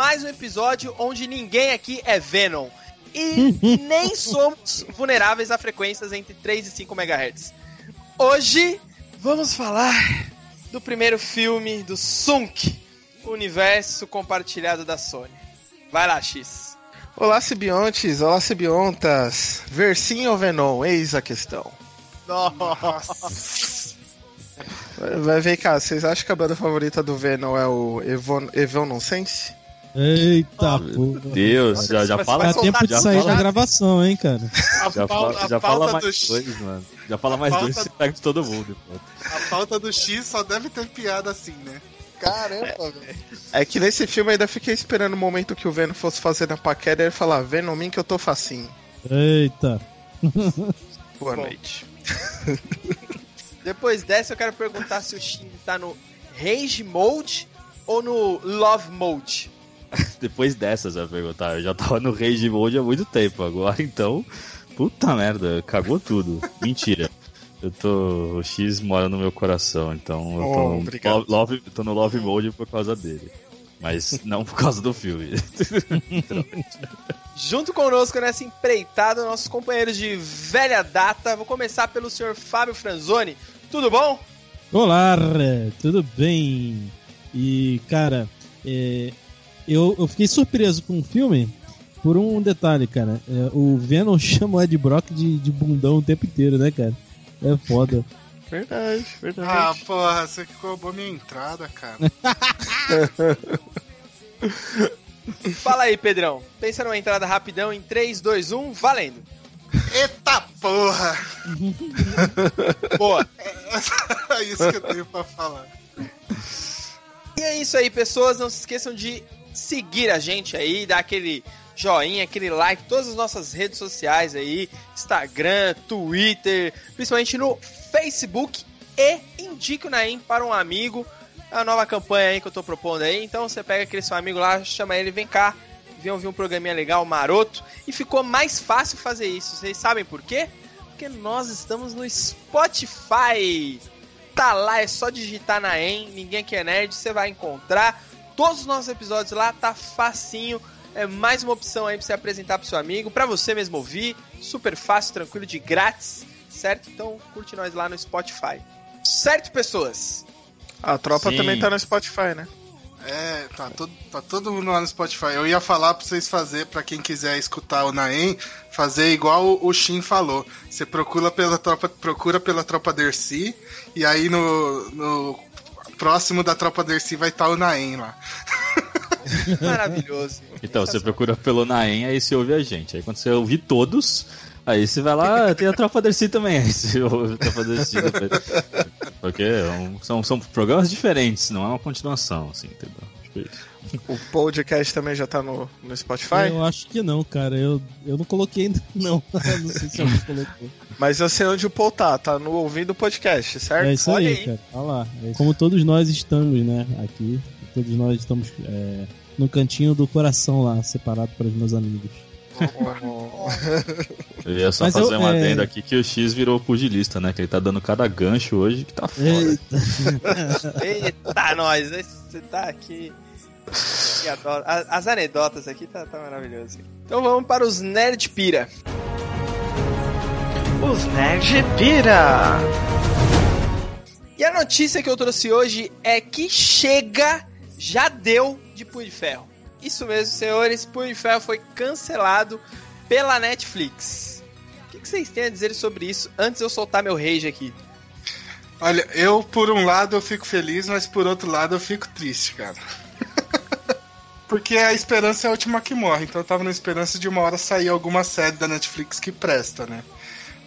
mais um episódio onde ninguém aqui é Venom. E nem somos vulneráveis a frequências entre 3 e 5 MHz. Hoje vamos falar do primeiro filme do Sunk, universo compartilhado da Sony. Vai lá, X. Olá, Sibiontes, olá, Sibiontas. Versinho ou Venom? Eis a questão. Nossa! Vai ver cá, vocês acham que a banda favorita do Venom é o Evon, Evon Nonsense? Eita, porra. Deus, já, já fala Dá vai tempo de sair fala- da gravação, hein, cara. A, Já, fala, a já pauta fala mais do X- dois, mano. Já fala mais pauta- dois e você pega de todo mundo. pô. A pauta do X só deve ter piada assim, né? Caramba, velho. É que nesse filme eu ainda fiquei esperando o momento que o Venom fosse fazer na paquera e ele falar, Venom, mim que eu tô facinho. Eita. Boa Bom. noite. Depois dessa, eu quero perguntar se o Shin tá no Rage Mode ou no Love Mode. Depois dessas, eu ia perguntar. Eu já tava no Rage Mode há muito tempo. Agora, então, puta merda, cagou tudo. Mentira. Eu tô. O X mora no meu coração, então eu tô, Oh, no, love- tô no Love Mode por causa dele. Mas não por causa do filme. Junto conosco nessa empreitada, nossos companheiros de velha data. Vou começar pelo senhor Fábio Franzoni. Tudo bom? Olá, tudo bem? E, cara, é, eu, eu fiquei surpreso com o filme por um detalhe, cara. É, o Venom chama o Ed Brock de, de bundão o tempo inteiro, né, cara? É foda. Verdade, Ah, verdade. porra, você que roubou minha entrada, cara. Fala aí, Pedrão. Pensa numa entrada rapidão em 3, 2, 1, valendo. Eita porra! Boa. É isso que eu tenho pra falar. E é isso aí, pessoas. Não se esqueçam de seguir a gente aí, dar aquele joinha, aquele like, todas as nossas redes sociais aí, Instagram, Twitter, principalmente no Facebook e indique o Naim para um amigo. É a nova campanha aí que eu tô propondo aí. Então você pega aquele seu amigo lá, chama ele, vem cá, vem ouvir um programinha legal, maroto. E ficou mais fácil fazer isso. Vocês sabem por quê? Porque nós estamos no Spotify. Tá lá, é só digitar na EM, ninguém que é nerd, você vai encontrar. Todos os nossos episódios lá, tá facinho. É mais uma opção aí pra você apresentar pro seu amigo, pra você mesmo ouvir. Super fácil, tranquilo, de grátis, certo? Então curte nós lá no Spotify. Certo, pessoas? A tropa Sim. também tá no Spotify, né? É, tá todo, tá todo mundo lá no Spotify. Eu ia falar pra vocês fazer, pra quem quiser escutar o Naem, fazer igual o, o Shin falou. Você procura pela tropa, procura pela tropa Dercy, e aí no, no próximo da tropa Dercy vai estar o Naem lá. Maravilhoso. Então, você procura pelo Naem, aí você ouve a gente. Aí quando você ouvir todos, aí você vai lá, "Ah, tem a Tropa Dercy também. Aí você ouve a Tropa Dercy depois. Porque é são, são programas diferentes, não é uma continuação, assim, entendeu? É isso. O podcast também já tá no, no Spotify. Eu acho que não, cara. Eu, eu não coloquei ainda, não. não sei se alguém colocou. Mas eu sei onde o Paul tá, tá no ouvindo o podcast, certo? É isso Olha aí, aí. cara. Tá lá. É Como todos nós estamos, né? Aqui. Todos nós estamos é, no cantinho do coração lá, separado para os meus amigos. Eu ia só Mas fazer eu- uma é- adenda aqui que o X virou pugilista, né? Que ele tá dando cada gancho hoje que tá foda. Eita. Eita, nós! Você tá aqui. As anedotas aqui tá, tá maravilhoso. Então vamos para os Nerd Pira. Os Nerd Pira! E a notícia que eu trouxe hoje é que chega, já deu de Punho de Ferro. Isso mesmo, senhores, Punho de Ferro foi cancelado pela Netflix. O que, que vocês têm a dizer sobre isso antes de eu soltar meu rage aqui? Olha, eu por um lado eu fico feliz, mas por outro lado eu fico triste, cara. Porque a esperança é a última que morre, então eu tava na esperança de uma hora sair alguma série da Netflix que presta, né?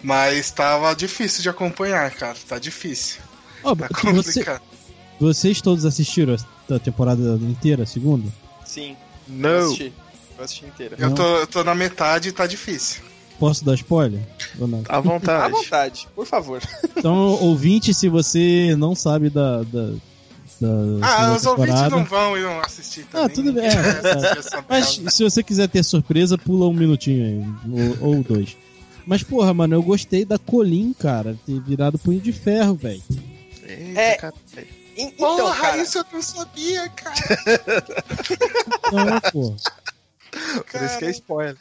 Mas tava difícil de acompanhar, cara. Tá difícil. Ó, Tá você, complicado. vocês todos assistiram a temporada inteira, a segunda? Sim, eu Não. assisti. Eu assisti inteira. Eu tô, eu tô na metade e tá difícil. Posso dar spoiler? Ou não? À À vontade. vontade, por favor. Então, ouvinte, se você não sabe da. da, da Ah, os ouvintes não vão e não assistir também. Ah, tudo bem, é, Ninguém é. essa Mas se você quiser ter surpresa, pula um minutinho aí. Ou, ou dois. Mas, porra, mano, eu gostei da Colin, cara, ter virado punho de ferro, velho. É. Então, Porra, cara, isso eu não sabia, cara. Não, pô. Por isso que é spoiler.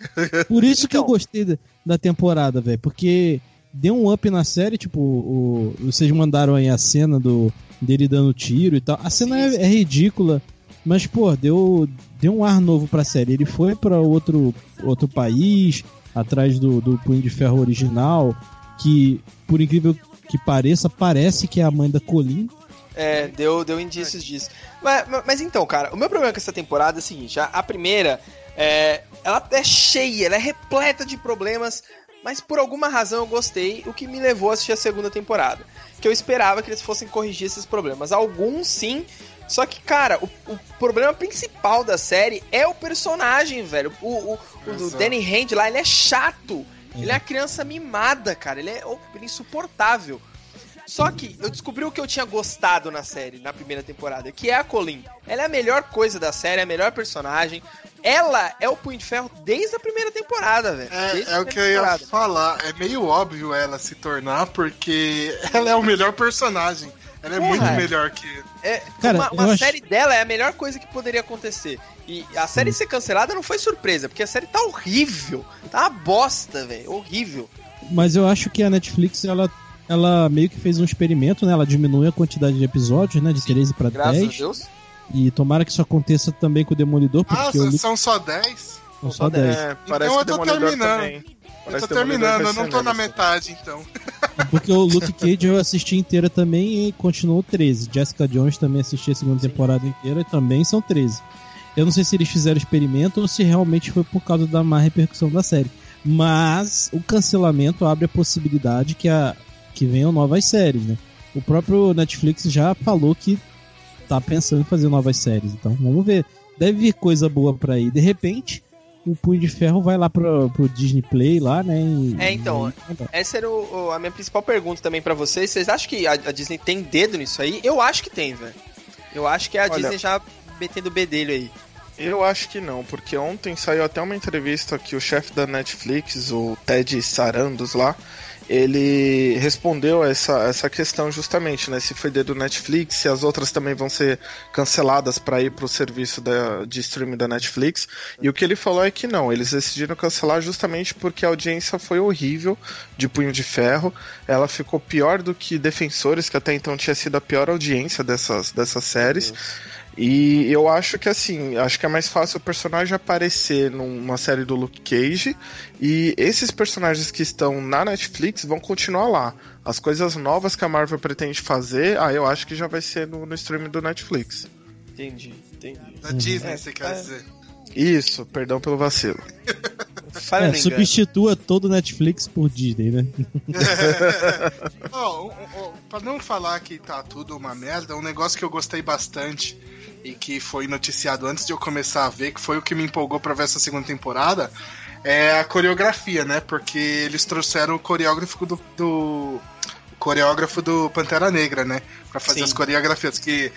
Por isso que eu Então. gostei da temporada, velho. Porque deu um up na série, tipo, o, vocês mandaram aí a cena do dele dando tiro e tal. A cena é, é ridícula, mas, pô, deu, deu um ar novo pra série. Ele foi pra outro, outro país, atrás do, do Punho de Ferro original, que, por incrível que pareça, parece que é a mãe da Colin. É, deu, deu indícios disso. Mas, mas- mas então, cara, o meu problema com essa temporada é o seguinte: a, a primeira, é, ela é cheia, ela é repleta de problemas, mas por alguma razão eu gostei, o que me levou a assistir a segunda temporada. Que eu esperava que eles fossem corrigir esses problemas. Alguns sim, só que, cara, o, o problema principal da série é o personagem, velho. O, o, o. Danny Hand lá, ele é chato. Ele é uma criança mimada, cara. Ele é, oh, ele é insuportável. Só que eu descobri o que eu tinha gostado na série, na primeira temporada, que é a Colin. Ela é a melhor coisa da série, é a melhor personagem. Ela é o Punho de Ferro desde a primeira temporada, velho. É, é o que eu ia temporada. falar. É meio óbvio ela se tornar, porque ela é o melhor personagem. Ela é Porra, muito melhor que. É, Cara, uma uma acho- série dela é a melhor coisa que poderia acontecer. E a série ser cancelada não foi surpresa, porque a série tá horrível. Tá uma bosta, velho. Horrível. Mas eu acho que a Netflix, ela, ela meio que fez um experimento, né? Ela diminuiu a quantidade de episódios, né? De 13 pra Graças 10. a Deus. E tomara que isso aconteça também com o Demolidor, Ah, porque eu li são só 10? são só 10. É, parece eu que tô terminando. também. Eu tô terminando, vai eu não tô na metade, então. Porque o Luke Cage eu assisti inteira também e continuou 13. Jessica Jones também assisti a segunda temporada inteira e também são 13. Eu não sei se eles fizeram experimento ou se realmente foi por causa da má repercussão da série. Mas o cancelamento abre a possibilidade que, a, que venham novas séries, né? O próprio Netflix já falou que tá pensando em fazer novas séries. Então vamos ver. Deve vir coisa boa pra aí. De repente, o Punho de Ferro vai lá pro, pro Disney Play lá, né? e- É, então, e- Essa era o- o- a minha principal pergunta também pra vocês. Vocês acham que a, a Disney tem dedo nisso aí? Eu acho que tem, velho. Eu acho que a Olha- Disney já metendo o bedelho aí. Eu acho que não, porque ontem saiu até uma entrevista que o chefe da Netflix, o Ted Sarandos lá, ele respondeu essa, essa questão justamente, né? Se foi dedo Netflix, se as outras também vão ser canceladas para ir pro serviço da, de streaming da Netflix. E o que ele falou é que não, eles decidiram cancelar justamente porque a audiência foi horrível de Punho de Ferro. Ela ficou pior do que Defensores, que até então tinha sido a pior audiência dessas, dessas séries. E eu acho que assim, acho que é mais fácil o personagem aparecer numa série do Luke Cage e esses personagens que estão na Netflix vão continuar lá. As coisas novas que a Marvel pretende fazer, ah, eu acho que já vai ser no, no streaming do Netflix. Entendi, entendi. Da Disney, É, você quer é. dizer. Isso, perdão pelo vacilo. Falha É, substitua todo o Netflix por Disney, né? Ó, ó, ó, pra não falar que tá tudo uma merda, um negócio que eu gostei bastante e que foi noticiado antes de eu começar a ver, que foi o que me empolgou pra ver essa segunda temporada, é a coreografia, né? Porque eles trouxeram o coreógrafo do. do- o coreógrafo do Pantera Negra, né? Pra fazer Sim. as coreografias. Que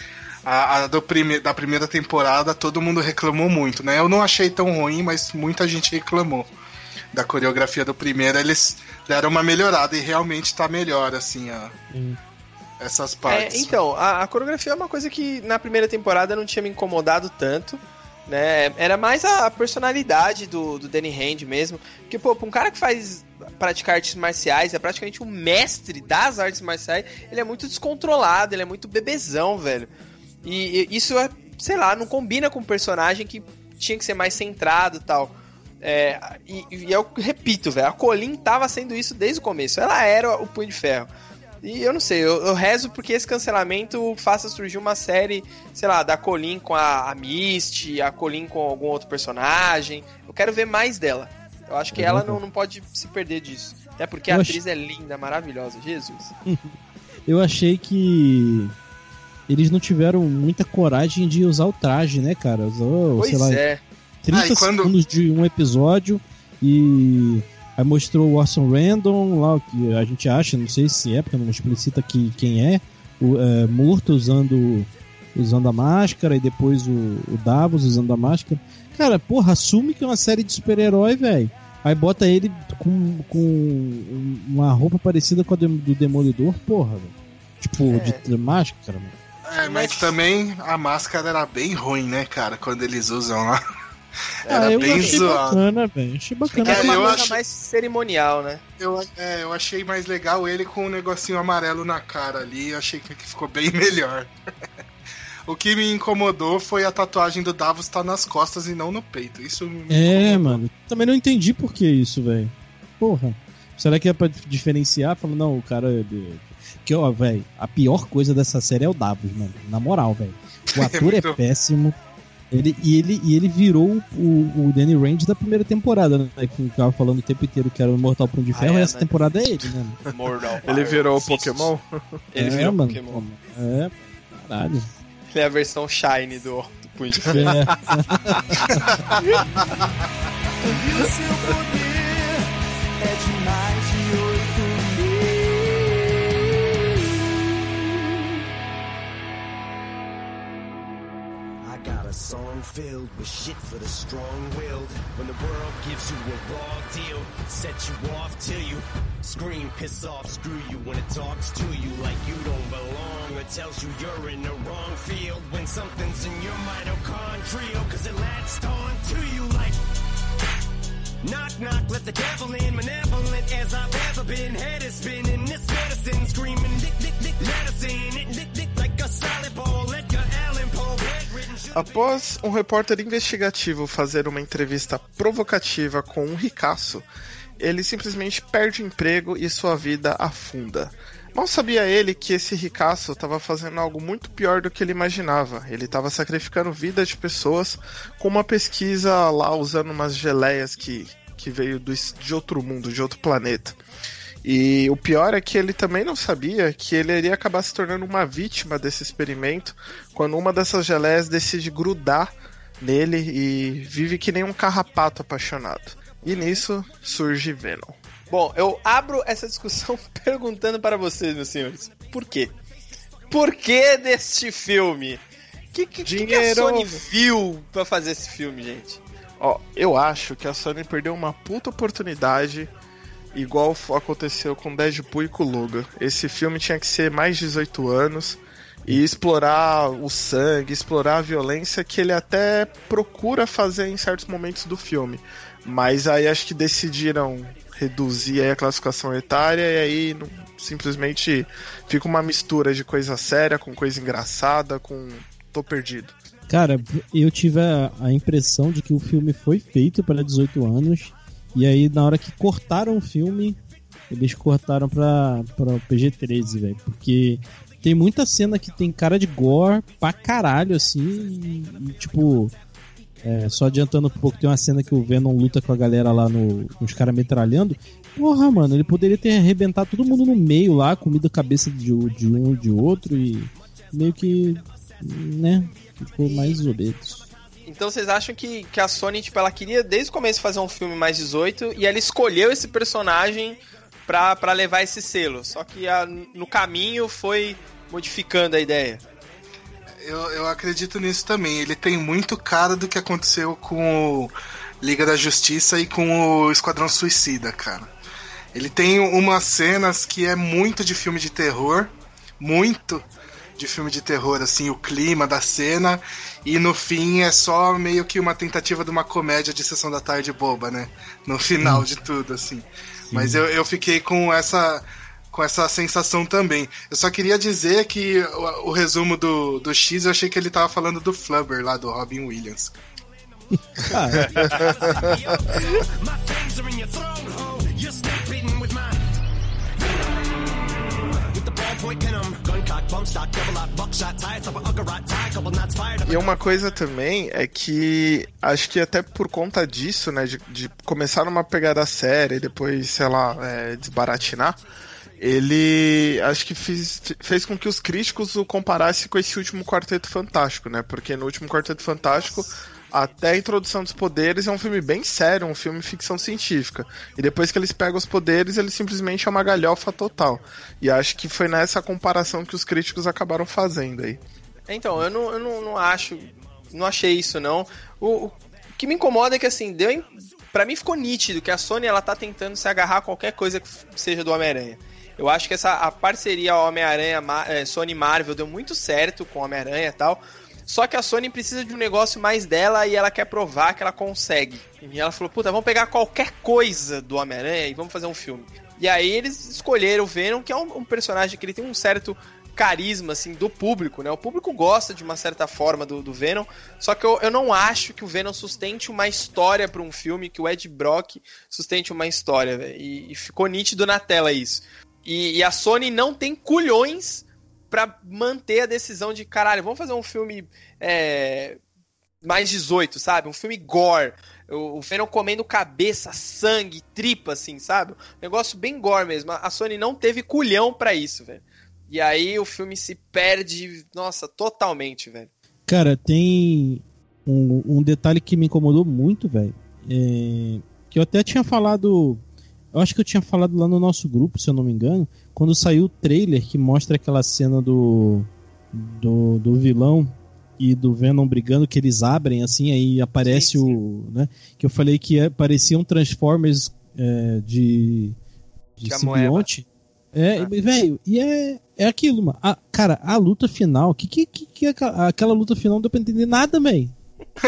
a, a do prime, da primeira temporada todo mundo reclamou muito, né? Eu não achei tão ruim, mas muita gente reclamou da coreografia do primeiro. Eles deram uma melhorada e realmente tá melhor, assim, Hum. essas É, partes. então, a, a coreografia é uma coisa que na primeira temporada não tinha me incomodado tanto. Né? Era mais a personalidade do, do Danny Hand mesmo. Porque, pô, pra um cara que faz praticar artes marciais, é praticamente o mestre das artes marciais, ele é muito descontrolado, ele é muito bebezão, velho. E, e isso é, sei lá, não combina com um personagem que tinha que ser mais centrado e tal. É, e, e eu repito, velho, a Colin tava sendo isso desde o começo. Ela era o Punho de Ferro. E eu não sei, eu, eu rezo porque esse cancelamento faça surgir uma série, sei lá, da Colin com a, a Misty, a Colin com algum outro personagem. Eu quero ver mais dela. Eu acho que ela não, não pode se perder disso. Até porque a Eu atriz é linda, maravilhosa. Jesus. Eu achei que eles não tiveram muita coragem de usar o traje, né, cara? Usou, Pois sei lá, é. 30 Ah, quando- segundos de um episódio e aí mostrou o Orson Random lá, o que a gente acha, não sei se é, porque não explicita que, quem é, o é, Morto usando, usando a máscara e depois o, o Davos usando a máscara. Cara, porra, assume que é uma série de super-herói, velho. Aí bota ele com, com uma roupa parecida com a do do Demolidor, porra, velho. Tipo, É. de, de máscara, mano. É, mas também a máscara era bem ruim, né, cara, quando eles usam lá. Era ah, eu bem achei zoado. bacana, velho. Achei bacana. Era É, uma eu coisa acho- mais cerimonial, né? Eu, é, eu achei mais legal ele com um negocinho amarelo na cara ali. Eu achei que ficou bem melhor. o que me incomodou foi a tatuagem do Davos estar nas costas e não no peito. Isso me É, incomodou. mano. Também não entendi por que isso, velho. Porra. Será que é pra diferenciar? Falando, não, o cara. é de- Que, ó, velho, a pior coisa dessa série é o Davos, mano. Na moral, velho. O ator é, muito- péssimo. Ele, e, ele, e ele virou o, o Danny Rand da primeira temporada, né? Que ficava falando o tempo inteiro que era o Mortal Punho de Ah, Ferro, é, e essa né? temporada é ele, né? Mortal. Ele virou o Pokémon? Ele é, virou mano, Pokémon. É, caralho. Ele é a versão Shine do, do Punho de Ferro. É. E o seu poder é de filled with shit for the strong-willed. When the world gives you a raw deal, set you off till you scream, piss off, screw you. When it talks to you like you don't belong, or tells you you're in the wrong field. When something's in your mitochondrial, cause it latched on to you like. Knock, knock, let the devil in, malevolent as I've ever been. Head is spinning, this medicine screaming, dick, dick, dick, medicine, it, dick, like a bowl, Edgar Allan Poe, bedridden, should Após um repórter investigativo fazer uma entrevista provocativa com um ricaço, ele simplesmente perde o emprego e sua vida afunda. Mal sabia ele que esse ricaço estava fazendo algo muito pior do que ele imaginava. Ele estava sacrificando vidas de pessoas com uma pesquisa lá usando umas geleias que, que veio do, de outro mundo, de outro planeta. E o pior é que ele também não sabia que ele iria acabar se tornando uma vítima desse experimento quando uma dessas geleias decide grudar nele e vive que nem um carrapato apaixonado. E nisso surge Venom. Bom, eu abro essa discussão perguntando para vocês, meus senhores. Por quê? Por que deste filme? O que, que, que, que a Dinheiro. Sony viu pra fazer esse filme, gente? Ó, eu acho que a Sony perdeu uma puta oportunidade, igual aconteceu com Deadpool e com Logan. Esse filme tinha que ser mais de 18 anos e explorar o sangue, explorar a violência que ele até procura fazer em certos momentos do filme. Mas aí acho que decidiram reduzir a classificação etária e aí não- simplesmente fica uma mistura de coisa séria com coisa engraçada, com tô perdido. Cara, eu tive a, a impressão de que o filme foi feito para 18 anos. E aí, na hora que cortaram o filme, eles cortaram pra, pra PG-13, velho. Porque tem muita cena que tem cara de gore pra caralho, assim. E, e, tipo, é, só adiantando um pouco, tem uma cena que o Venom luta com a galera lá no, os caras metralhando. Porra, mano, ele poderia ter arrebentado todo mundo no meio lá, comido a cabeça de, de um e de outro. E meio que, né, ficou mais obeso. Então vocês acham que, que a Sony, tipo, ela queria desde o começo fazer um filme mais 18 e ela escolheu esse personagem pra, pra levar esse selo. Só que a- no caminho foi modificando a ideia. Eu, eu acredito nisso também. Ele tem muito cara do que aconteceu com o Liga da Justiça e com o Esquadrão Suicida, cara. Ele tem umas cenas que é muito de filme de terror, muito de filme de terror, assim, o clima da cena, e no fim é só meio que uma tentativa de uma comédia de sessão da tarde boba, né? No final de tudo, assim. Mas eu, eu fiquei com essa com essa sensação também. Eu só queria dizer que o, o resumo do, do X eu achei que ele tava falando do Flubber lá do Robin Williams. Ah, My E uma coisa também é que acho que até por conta disso, né, de, de começar numa pegada séria e depois, sei lá, é, desbaratinar, ele acho que fez, fez com que os críticos o comparassem com esse último Quarteto Fantástico, né? Porque no último Quarteto Fantástico, até a introdução dos poderes é um filme bem sério, um filme ficção científica. E depois que eles pegam os poderes, ele simplesmente é uma galhofa total. E acho que foi nessa comparação que os críticos acabaram fazendo aí. Então, eu não, eu não, não acho. Não achei isso, não. O, o que me incomoda é que, assim, deu. em- Pra mim ficou nítido que a Sony ela tá tentando se agarrar a qualquer coisa que seja do Homem-Aranha. Eu acho que essa a parceria Homem-Aranha Ma- eh, Sony Marvel deu muito certo com Homem-Aranha e tal. Só que a Sony precisa de um negócio mais dela e ela quer provar que ela consegue. E ela falou: puta, vamos pegar qualquer coisa do Homem-Aranha e vamos fazer um filme. E aí eles escolheram o Venom, que é um, um personagem que ele tem um certo carisma, assim, do público, né? O público gosta de uma certa forma do, do Venom, só que eu, eu não acho que o Venom sustente uma história pra um filme, que o Ed Brock sustente uma história, velho. E, e ficou nítido na tela isso. E, e a Sony não tem culhões pra manter a decisão de, caralho, vamos fazer um filme é, mais 18, sabe? Um filme gore. O, o Venom comendo cabeça, sangue, tripa, assim, sabe? Um negócio bem gore mesmo. A Sony não teve culhão pra isso, velho. E aí o filme se perde, nossa, totalmente, velho. Cara, tem um, um detalhe que me incomodou muito, velho. é, que eu até tinha falado. Eu acho que eu tinha falado lá no nosso grupo, se eu não me engano, quando saiu o trailer que mostra aquela cena do. do, do vilão e do Venom brigando, que eles abrem assim, aí aparece Sim, sim. o. Né, que eu falei que é, parecia um Transformers é, de. de simbionte. É, Ah. e, velho, e é, é aquilo, mano. A- cara, a luta final, que que, que, que é aquela, aquela luta final não deu pra entender nada, velho.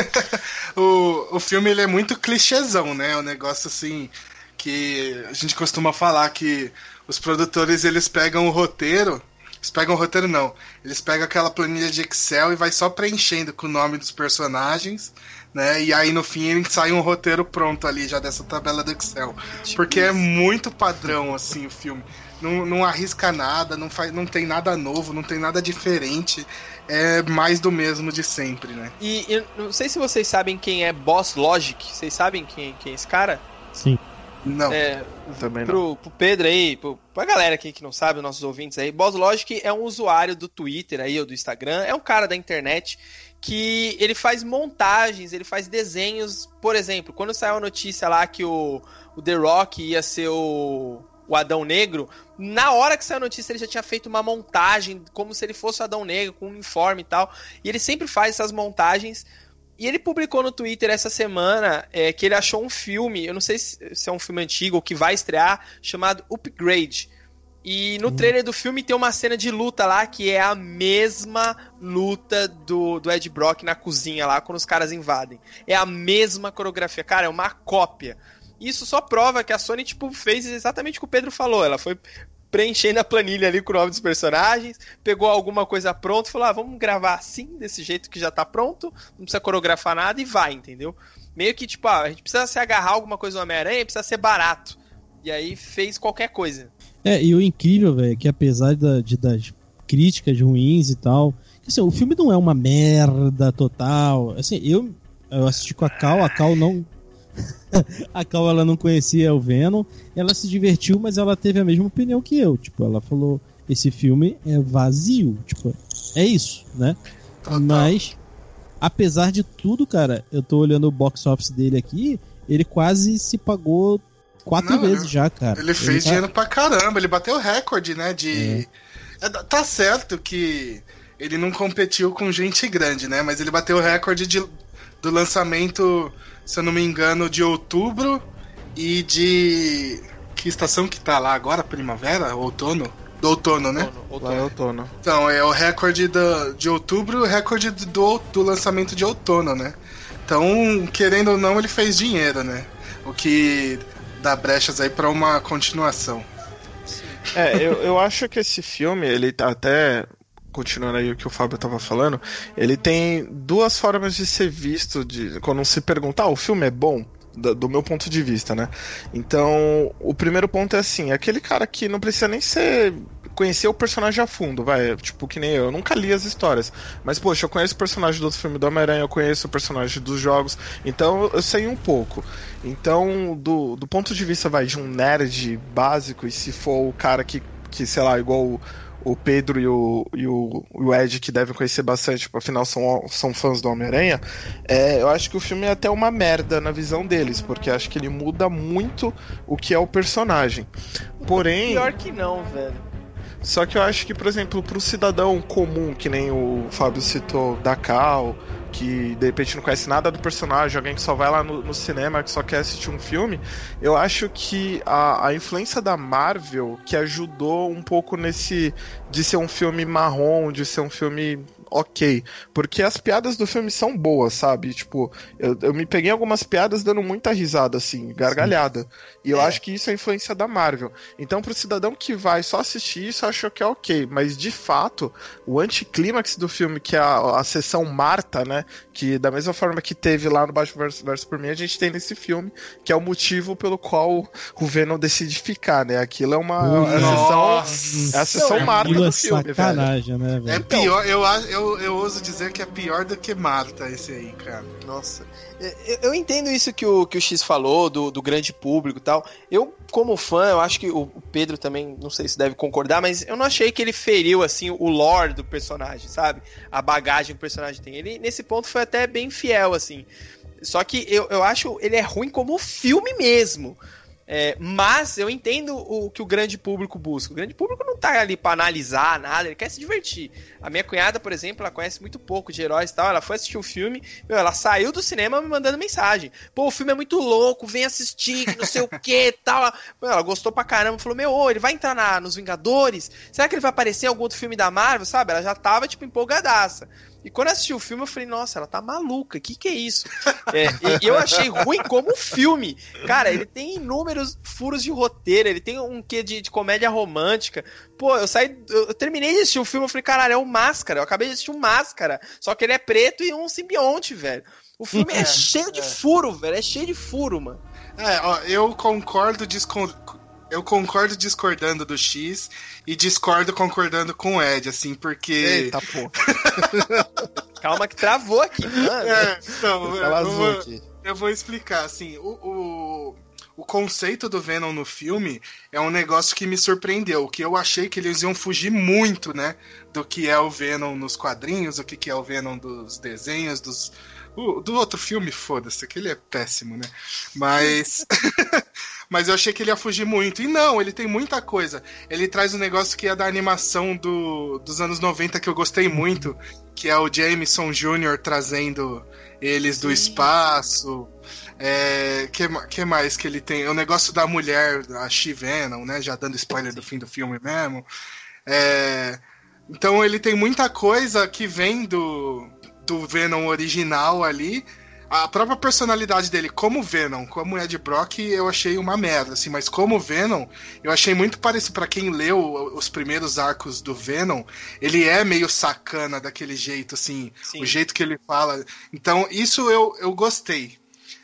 O, o filme ele é muito clichêzão, né? Um negócio assim que a gente costuma falar que os produtores eles pegam o roteiro. Eles pegam o roteiro não. Eles pegam aquela planilha de Excel e vai só preenchendo com o nome dos personagens, né? E aí no fim sai um roteiro pronto ali já dessa tabela do Excel. Porque é muito padrão assim o filme. Não, não arrisca nada, não, faz, não tem nada novo, não tem nada diferente. É mais do mesmo de sempre, né? E eu não sei se vocês sabem quem é Boss Logic. Vocês sabem quem, quem é esse cara? Sim. Não. É, Também não. pro, pro Pedro aí, pro, pra galera aqui que não sabe, nossos ouvintes aí, Boss Logic é um usuário do Twitter aí, ou do Instagram, é um cara da internet que ele faz montagens, ele faz desenhos, por exemplo, quando saiu a notícia lá que o, o The Rock ia ser o, o Adão Negro, na hora que saiu a notícia ele já tinha feito uma montagem, como se ele fosse o Adão Negro, com um uniforme e tal, e ele sempre faz essas montagens, e ele publicou no Twitter essa semana é, que ele achou um filme, eu não sei se, é um filme antigo ou que vai estrear, chamado Upgrade. E no trailer do filme tem uma cena de luta lá que é a mesma luta do, do Ed Brock na cozinha lá quando os caras invadem. É a mesma coreografia. Cara, é uma cópia. Isso só prova que a Sony, tipo, fez exatamente o que o Pedro falou. Ela foi preenchendo a planilha ali com o nome dos personagens, pegou alguma coisa pronta falou: ah, vamos gravar assim, desse jeito que já tá pronto, não precisa coreografar nada e vai, entendeu? Meio que, tipo, ah, a gente precisa se agarrar alguma coisa do Homem-Aranha, precisa ser barato. E aí fez qualquer coisa. É, e o incrível, velho, é que apesar da- de, das críticas ruins e tal, assim, o filme não é uma merda total. Assim, eu, eu assisti com a Cal, a Cal não. a Cal ela não conhecia o Venom, ela se divertiu, mas ela teve a mesma opinião que eu. Tipo, ela falou: esse filme é vazio. Tipo, é isso, né? Total. Mas, apesar de tudo, cara, eu tô olhando o box office dele aqui, ele quase se pagou quatro Não, vezes ele- já, cara. Ele fez tá- dinheiro pra caramba, ele bateu o recorde, né? De. É, Tá certo que ele não competiu com gente grande, né? Mas ele bateu o recorde de, do lançamento, se eu não me engano, de outubro e de. Que estação que tá lá agora? Primavera? Outono? Do outono, né? Outono, Lá é outono. outono. Então, é o recorde do, de outubro e o recorde do, do lançamento de outono, né? Então, querendo ou não, ele fez dinheiro, né? O que dá brechas aí pra uma continuação. É, eu, eu acho que esse filme, ele tá até. Continuando aí o que o Fábio tava falando, ele tem duas formas de ser visto de quando se perguntar, ah, o filme é bom? Do, do meu ponto de vista, né? Então, o primeiro ponto é assim, aquele cara que não precisa nem ser conhecer o personagem a fundo, vai, tipo que nem eu, eu nunca li as histórias, mas poxa, eu conheço o personagem do outro filme do Homem-Aranha, eu conheço o personagem dos jogos, então eu sei um pouco. Então, do, do ponto de vista vai de um nerd básico e se for o cara que, que sei lá, igual o, o Pedro e o, e, o, o Ed, que devem conhecer bastante, tipo, afinal são, são fãs do Homem-Aranha, é, eu acho que o filme é até uma merda na visão deles, porque acho que ele muda muito o que é o personagem. Porém. Pior que não, velho. Só que eu acho que, por exemplo, pro cidadão comum, que nem o Fábio citou, da Cal, que de repente não conhece nada do personagem, alguém que só vai lá no, no cinema, que só quer assistir um filme, eu acho que a, a influência da Marvel que ajudou um pouco nesse de ser um filme marrom, de ser um filme ok. Porque as piadas do filme são boas, sabe? Tipo, eu, eu me peguei algumas piadas dando muita risada, assim, gargalhada. E eu É. acho que isso é influência da Marvel. Então, pro cidadão que vai só assistir isso, acho que é ok. Mas, de fato, o anticlímax do filme, que é a, a sessão Marta, né? Que da mesma forma que teve lá no Baixo Verso, Verso por mim, a gente tem nesse filme, que é o motivo pelo qual o Venom decide ficar, né? Aquilo é uma é a sessão, é a sessão Marta é do filme, velho. sacanagem, né, É velho? pior, eu, a- eu, eu ouso dizer que é pior do que Marta esse aí, cara. Nossa. Eu, eu entendo isso que o, que o X falou, do, do grande público e tal. Eu, como fã, eu acho que o, o Pedro também, não sei se deve concordar, mas eu não achei que ele feriu, assim, o lore do personagem, sabe? A bagagem que o personagem tem. Ele, nesse ponto, foi até bem fiel, assim. Só que eu, eu acho ele é ruim como filme mesmo. É, mas eu entendo o que o grande público busca. O grande público não tá ali pra analisar nada, ele quer se divertir. A minha cunhada, por exemplo, ela conhece muito pouco de heróis e tal. Ela foi assistir o filme, meu, ela saiu do cinema me mandando mensagem. Pô, o filme é muito louco, vem assistir, não sei o que tal. Ela, meu, ela gostou pra caramba, falou: Meu, ô, ele vai entrar na, nos Vingadores? Será que ele vai aparecer em algum outro filme da Marvel? Sabe? Ela já tava, tipo, empolgadaça. E quando eu assisti o filme, eu falei, nossa, ela tá maluca, que que é isso? É, e, eu achei ruim como filme. Cara, ele tem inúmeros furos de roteiro, ele tem um quê de, de comédia romântica. Pô, eu saí. Eu, eu terminei de assistir o filme, eu falei, caralho, é o Máscara. Eu acabei de assistir o Máscara. Só que ele é preto e um simbionte, velho. O filme é, É, cheio de é. furo, velho. É cheio de furo, mano. É, ó, eu concordo discon... Eu concordo discordando do X e discordo concordando com o Ed, assim, porque. Eita, pô. Calma que travou aqui, mano. É, então, Tela eu, vou, aqui. eu vou explicar, assim, o, o, o conceito do Venom no filme é um negócio que me surpreendeu, que eu achei que eles iam fugir muito, né, do que é o Venom nos quadrinhos, o que que é o Venom dos desenhos, dos... o- do outro filme, foda-se, aquele é péssimo, né, mas... Mas eu achei que ele ia fugir muito. E não, ele tem muita coisa. Ele traz um negócio que é da animação do, dos anos 90 que eu gostei muito, que é o Jameson Jr. trazendo eles do espaço. É, que, que mais que ele tem? O negócio da mulher, a She-Venom, né? Já dando spoiler do fim do filme mesmo. É, então ele tem muita coisa que vem do, do Venom original ali. A própria personalidade dele como Venom, como Ed Brock, eu achei uma merda, assim, mas como Venom, eu achei muito parecido para quem leu os primeiros arcos do Venom, ele é meio sacana daquele jeito, assim, Sim. o jeito que ele fala. Então, isso eu, eu gostei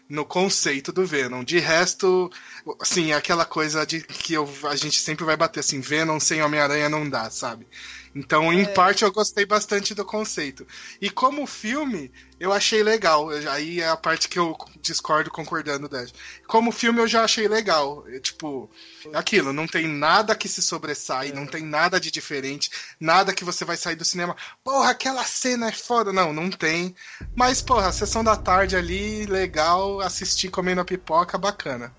no conceito do Venom. De resto, assim, é aquela coisa de que eu, a gente sempre vai bater assim, Venom sem Homem-Aranha não dá, sabe? Então, em parte, eu gostei bastante do conceito. E como filme, eu achei legal. Aí é a parte que eu discordo concordando dela. Como filme, eu já achei legal. É, tipo, aquilo, não tem nada que se sobressai, não tem nada de diferente, nada que você vai sair do cinema. Porra, aquela cena é foda. Não, não tem. Mas, porra, sessão da tarde ali, legal, assistir comendo a pipoca, bacana.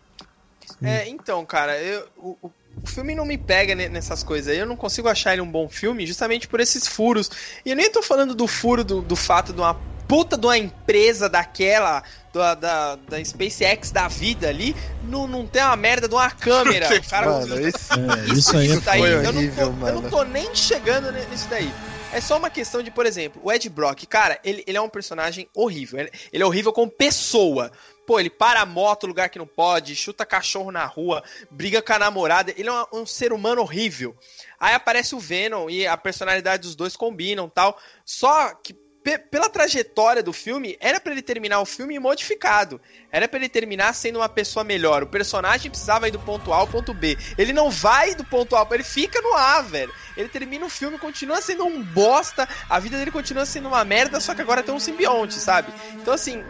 É, então, cara, eu, o, o- o filme não me pega ne- nessas coisas aí. Eu não consigo achar ele um bom filme justamente por esses furos. E eu nem tô falando do furo do, do fato de uma puta de uma empresa daquela, da, da, da SpaceX da vida ali, não, não ter uma merda de uma câmera. O cara Mano, esse É, isso aí é daí, foi eu, não horrível, tô, eu mano. não tô nem chegando nisso daí. É só uma questão de, por exemplo, o Ed Brock, cara, ele, ele é um personagem horrível. Ele, ele é horrível como pessoa. Pô, ele para a moto lugar que não pode, chuta cachorro na rua, briga com a namorada. Ele é um, um ser humano horrível. Aí aparece o Venom e a personalidade dos dois combinam tal. Só que pe- pela trajetória do filme, era pra ele terminar o filme modificado. Era pra ele terminar sendo uma pessoa melhor. O personagem precisava ir do ponto A ao ponto B. Ele não vai do ponto A, ele fica no A, velho. Ele termina o filme, continua sendo um bosta, a vida dele continua sendo uma merda, só que agora tem um simbionte, sabe? Então assim,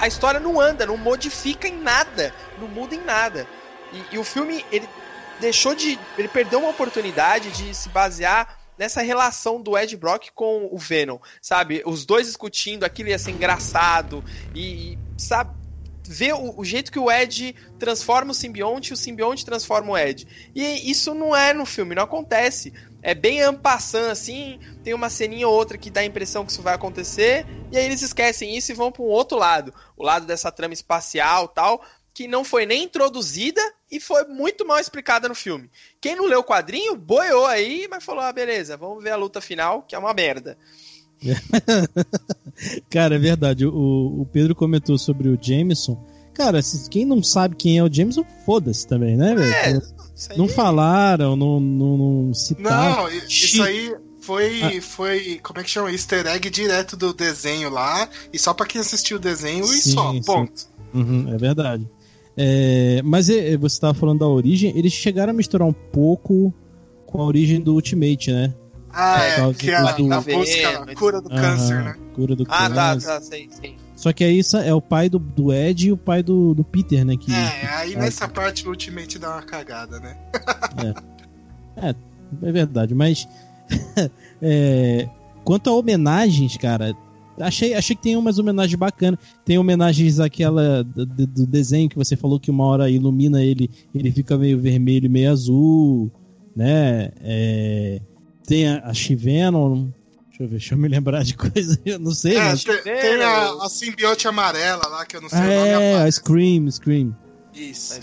a história não anda, não modifica em nada, não muda em nada. E, e o filme, ele deixou de. Ele perdeu uma oportunidade de se basear nessa relação do Ed Brock com o Venom, sabe? Os dois discutindo, aquilo ia ser engraçado e, e, sabe? vê o, o jeito que o Ed transforma o simbionte e o simbionte transforma o Ed. E isso não é no filme, não acontece. É bem ampassando assim, tem uma ceninha ou outra que dá a impressão que isso vai acontecer, e aí eles esquecem isso e vão para um outro lado, o lado dessa trama espacial tal, que não foi nem introduzida e foi muito mal explicada no filme. Quem não leu o quadrinho, boiou aí, mas falou: ah, beleza, vamos ver a luta final, que é uma merda. Cara, é verdade. O, o Pedro comentou sobre o Jameson. Cara, se, quem não sabe quem é o Jameson, foda-se também, né, velho? É, aí- não falaram, não, não, não citaram. Não, i- isso aí foi, foi. Como é que chama? Easter egg direto do desenho lá. E só pra quem assistiu o desenho e Sim, só. sim. Ponto. Uhum, é verdade. É, mas é, você estava falando da origem, eles chegaram a misturar um pouco com a origem do Ultimate, né? Ah, É, é. Que é a, do- a do- busca, a cura do câncer, né? Cura do Ah, tá, câncer. tá, sei, sei. Só que aí isso é o pai do, do Ed e o pai do, do Peter, né? Que, É, aí nessa parte o Ultimate dá uma cagada, né? É verdade, mas. é, quanto a homenagens, cara, achei, achei que tem umas homenagens bacanas. Tem homenagens àquela do, do- desenho que você falou que uma hora ilumina ele, ele fica meio vermelho e meio azul, né? É, tem a, a. Deixa eu ver, deixa eu me lembrar de coisa, eu não sei, É, mas. tem, tem a, a simbiote amarela lá, que eu não sei Ah, o nome. é, a. Scream, Scream. Isso.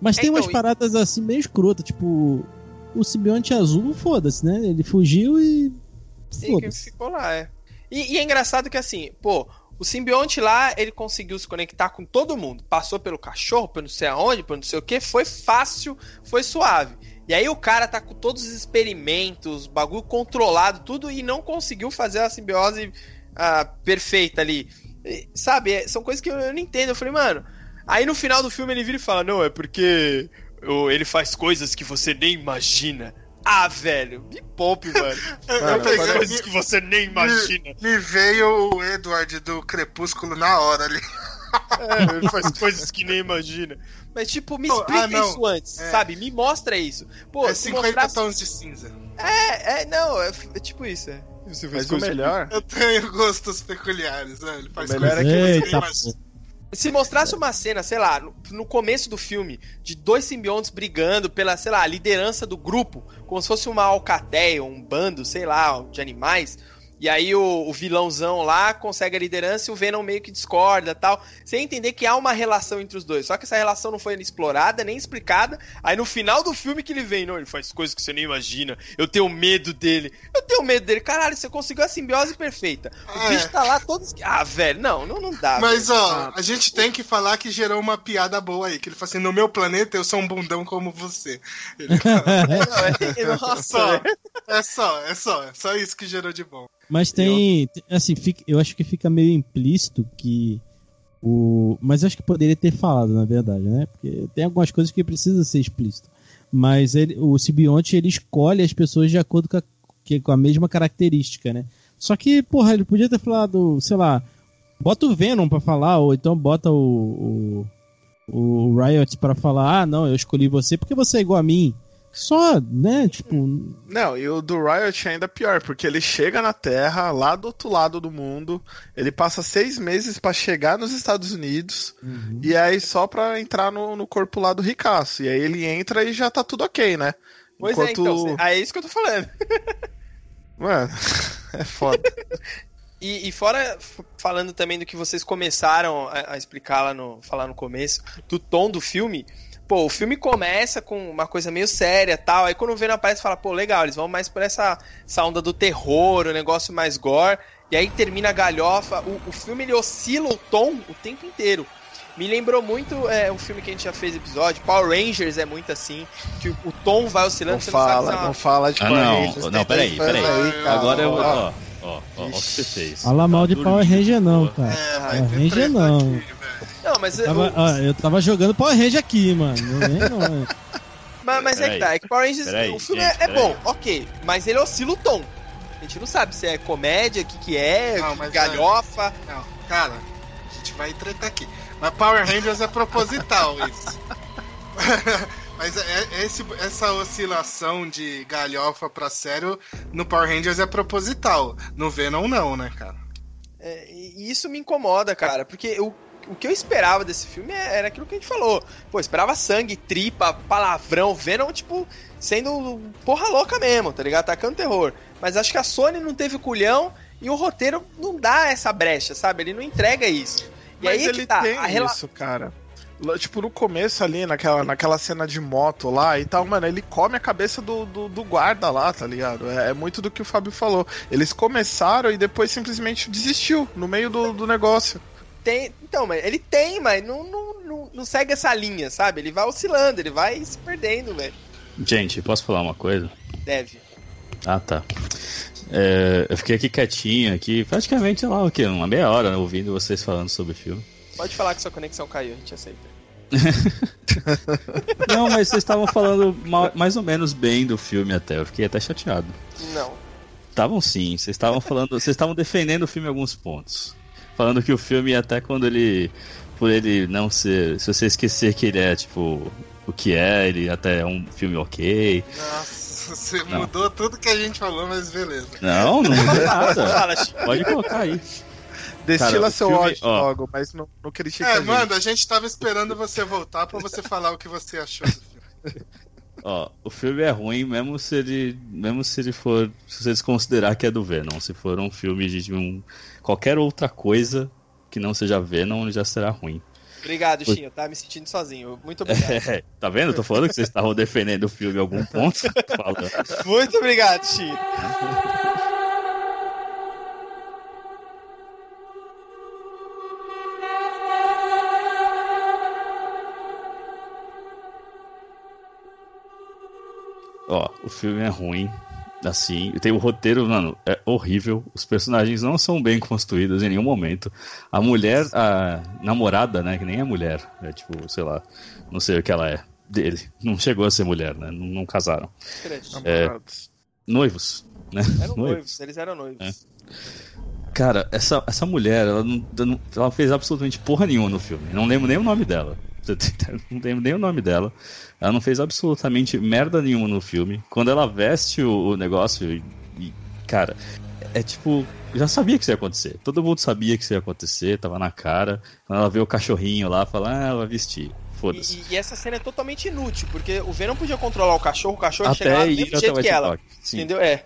Mas tem Então, umas paradas assim meio escrotas, tipo, o simbionte azul, foda-se, né? Ele fugiu e. Sim, que ficou lá, é. E, e é engraçado que assim, pô, o simbionte lá, ele conseguiu se conectar com todo mundo. Passou pelo cachorro, por não sei aonde, por não sei o que, foi fácil, foi suave. E aí o cara tá com todos os experimentos, bagulho controlado, tudo, e não conseguiu fazer a simbiose ah, perfeita ali. E, sabe, é- são coisas que eu, eu não entendo. Eu falei, mano. Aí no final do filme ele vira e fala: Não, é porque o- ele faz coisas que você nem imagina. Ah, velho, me poupe, mano. Eu, Mano, eu coisas que você nem imagina. me, me veio o Edward do Crepúsculo na hora ali. É, ele faz coisas que nem imagina. Mas, tipo, me Pô, explica ah, isso antes, É. sabe? Me mostra isso. Pô, é se 50 mostrasse... tons de cinza. É, é, não, é, é tipo isso. É. Você faz Mas o coisas- melhor. Eu tenho gostos peculiares, né? Ele faz coisas é que nem imagino. Se mostrasse uma cena, sei lá, no, no começo do filme, de dois simbiontes brigando pela, sei lá, liderança do grupo, como se fosse uma alcateia, um bando, sei lá, de animais. E aí o, o vilãozão lá consegue a liderança e o Venom meio que discorda tal. Sem entender que há uma relação entre os dois. Só que essa relação não foi explorada, nem explicada. Aí no final do filme que ele vem, não, ele faz coisas que você nem imagina. Eu tenho medo dele. Eu tenho medo dele. Caralho, você conseguiu a simbiose perfeita. O É. bicho tá lá todos. Ah, velho, não, não, não dá. Mas, velho. ó, a gente tem que falar que gerou uma piada boa aí. Que ele fala assim: no meu planeta eu sou um bundão como você. Ele- Não, é- Nossa, só, é só, é só, é só isso que gerou de bom. Mas tem. tem- Assim, fica- eu acho que fica meio implícito que. O, mas acho que poderia ter falado, na verdade, né? Porque tem algumas coisas que precisa ser explícito. Mas ele, o simbionte ele escolhe as pessoas de acordo com a, com a mesma característica, né? Só que, porra, ele podia ter falado, sei lá, bota o Venom pra falar, ou então bota o, o, o Riot pra falar, ah, não, eu escolhi você porque você é igual a mim. Só, né? Tipo, Não, e o do Riot é ainda pior, porque ele chega na Terra, lá do outro lado do mundo, ele passa seis meses pra chegar nos Estados Unidos, e aí só pra entrar no, no corpo lá do Ricaço. E aí ele entra e já tá tudo ok, né? Pois é, então. cê- É isso que eu tô falando. Mano, é foda. E, e fora, falando também do que vocês começaram a, a explicar lá no. falar no começo, do tom do filme. Pô, o filme começa com uma coisa meio séria tal. Aí quando o Venom aparece, fala, pô, legal, eles vão mais por essa, essa onda do terror, o negócio mais gore. E aí termina a galhofa. O, o filme ele oscila o tom o tempo inteiro. Me lembrou muito é, um filme que a gente já fez episódio, Power Rangers é muito assim, que o, o tom vai oscilando, Não você não sabe se é fala, uma- não fala de Ah, Power não. Rangers, Não, peraí, peraí. aí, cara. Agora eu. Ó, Ó, ó, ó, ó o que você fez. fala mal de Tá Power dormindo, Ranger não, cara. É, Power ter Ranger não. Não, mas, Tava, eu, ó, eu tava jogando Power Ranger aqui, mano. Não vem, não. mas, mas é que tá, é que Power Rangers, Peraí, o filme gente, é, é bom, ok, mas ele oscila o tom. A gente não sabe se é comédia, o que, que é, Não, mas galhofa. Não, cara, a gente vai tretar aqui. Mas Power Rangers é proposital isso. Mas é- é esse- essa oscilação de galhofa pra sério no Power Rangers é proposital. No Venom não, né, cara? É, e isso me incomoda, cara, porque o, o que eu esperava desse filme é, era aquilo que a gente falou. Pô, esperava sangue, tripa, palavrão, Venom, tipo, sendo porra louca mesmo, tá ligado? Atacando terror. Mas acho que a Sony não teve culhão e o roteiro não dá essa brecha, sabe? Ele não entrega isso. E Mas aí é ele que tá, tem rela- isso, cara. Tipo, no começo ali, naquela, naquela cena de moto lá e tal, mano, ele come a cabeça do, do, do guarda lá, tá ligado? É, é muito do que o Fábio falou. Eles começaram e depois simplesmente desistiu no meio do, do negócio. Tem. Então, mas ele tem, mas não, não, não, não segue essa linha, sabe? Ele vai oscilando, ele vai se perdendo, velho. Gente, posso falar uma coisa? Deve. Ah, tá. É, eu fiquei aqui quietinho, aqui, praticamente, sei lá, o quê? Uma meia hora né, ouvindo vocês falando sobre o filme. Pode falar que sua conexão caiu, a gente aceita. Não, mas vocês estavam falando ma- mais ou menos bem do filme até, eu fiquei até chateado. Não. Estavam sim, vocês estavam falando, vocês estavam defendendo o filme em alguns pontos. Falando que o filme, até quando ele. Por ele não ser. Se você esquecer que ele é, tipo, o que é, ele até é um filme ok. Nossa, você Não. mudou tudo que a gente falou, mas beleza. Não, não mudou nada. Pode colocar aí. Destila Cara, seu filme- ódio ó. logo, mas não, não critica É, a mano, a gente tava esperando você voltar pra você falar o que você achou do filme. Ó, o filme é ruim mesmo se ele. Mesmo se ele for. Se você desconsiderar que é do Venom. Se for um filme de um. Qualquer outra coisa que não seja Venom, já será ruim. Obrigado, Chinho. Tá me sentindo sozinho. Muito obrigado. É, tá vendo? Eu tô falando que vocês estavam defendendo o filme em algum ponto. Muito obrigado, Chinho. Ó, o filme é ruim. Assim, tem o roteiro, mano, é horrível. Os personagens não são bem construídos em nenhum momento. A mulher, a namorada, né? Que nem é mulher. É tipo, sei lá, não sei o que ela é dele. Não chegou a ser mulher, né? Não, não casaram. Namorados. Noivos, né? Eram noivos, eles eram noivos. Cara, essa, essa mulher, ela não, ela fez absolutamente porra nenhuma no filme. Não lembro nem o nome dela. Não lembro nem o nome dela. Ela não fez absolutamente merda nenhuma no filme. Quando ela veste o, o negócio, e, e, cara, é tipo. Já sabia que isso ia acontecer. Todo mundo sabia que isso ia acontecer, tava na cara. Quando ela vê o cachorrinho lá, fala, ah, ela vai vestir. Foda-se. E, e- essa cena é totalmente inútil, porque o Venom podia controlar o cachorro, o cachorro chega lá Até do ir mesmo até jeito o que ela. Entendeu? É.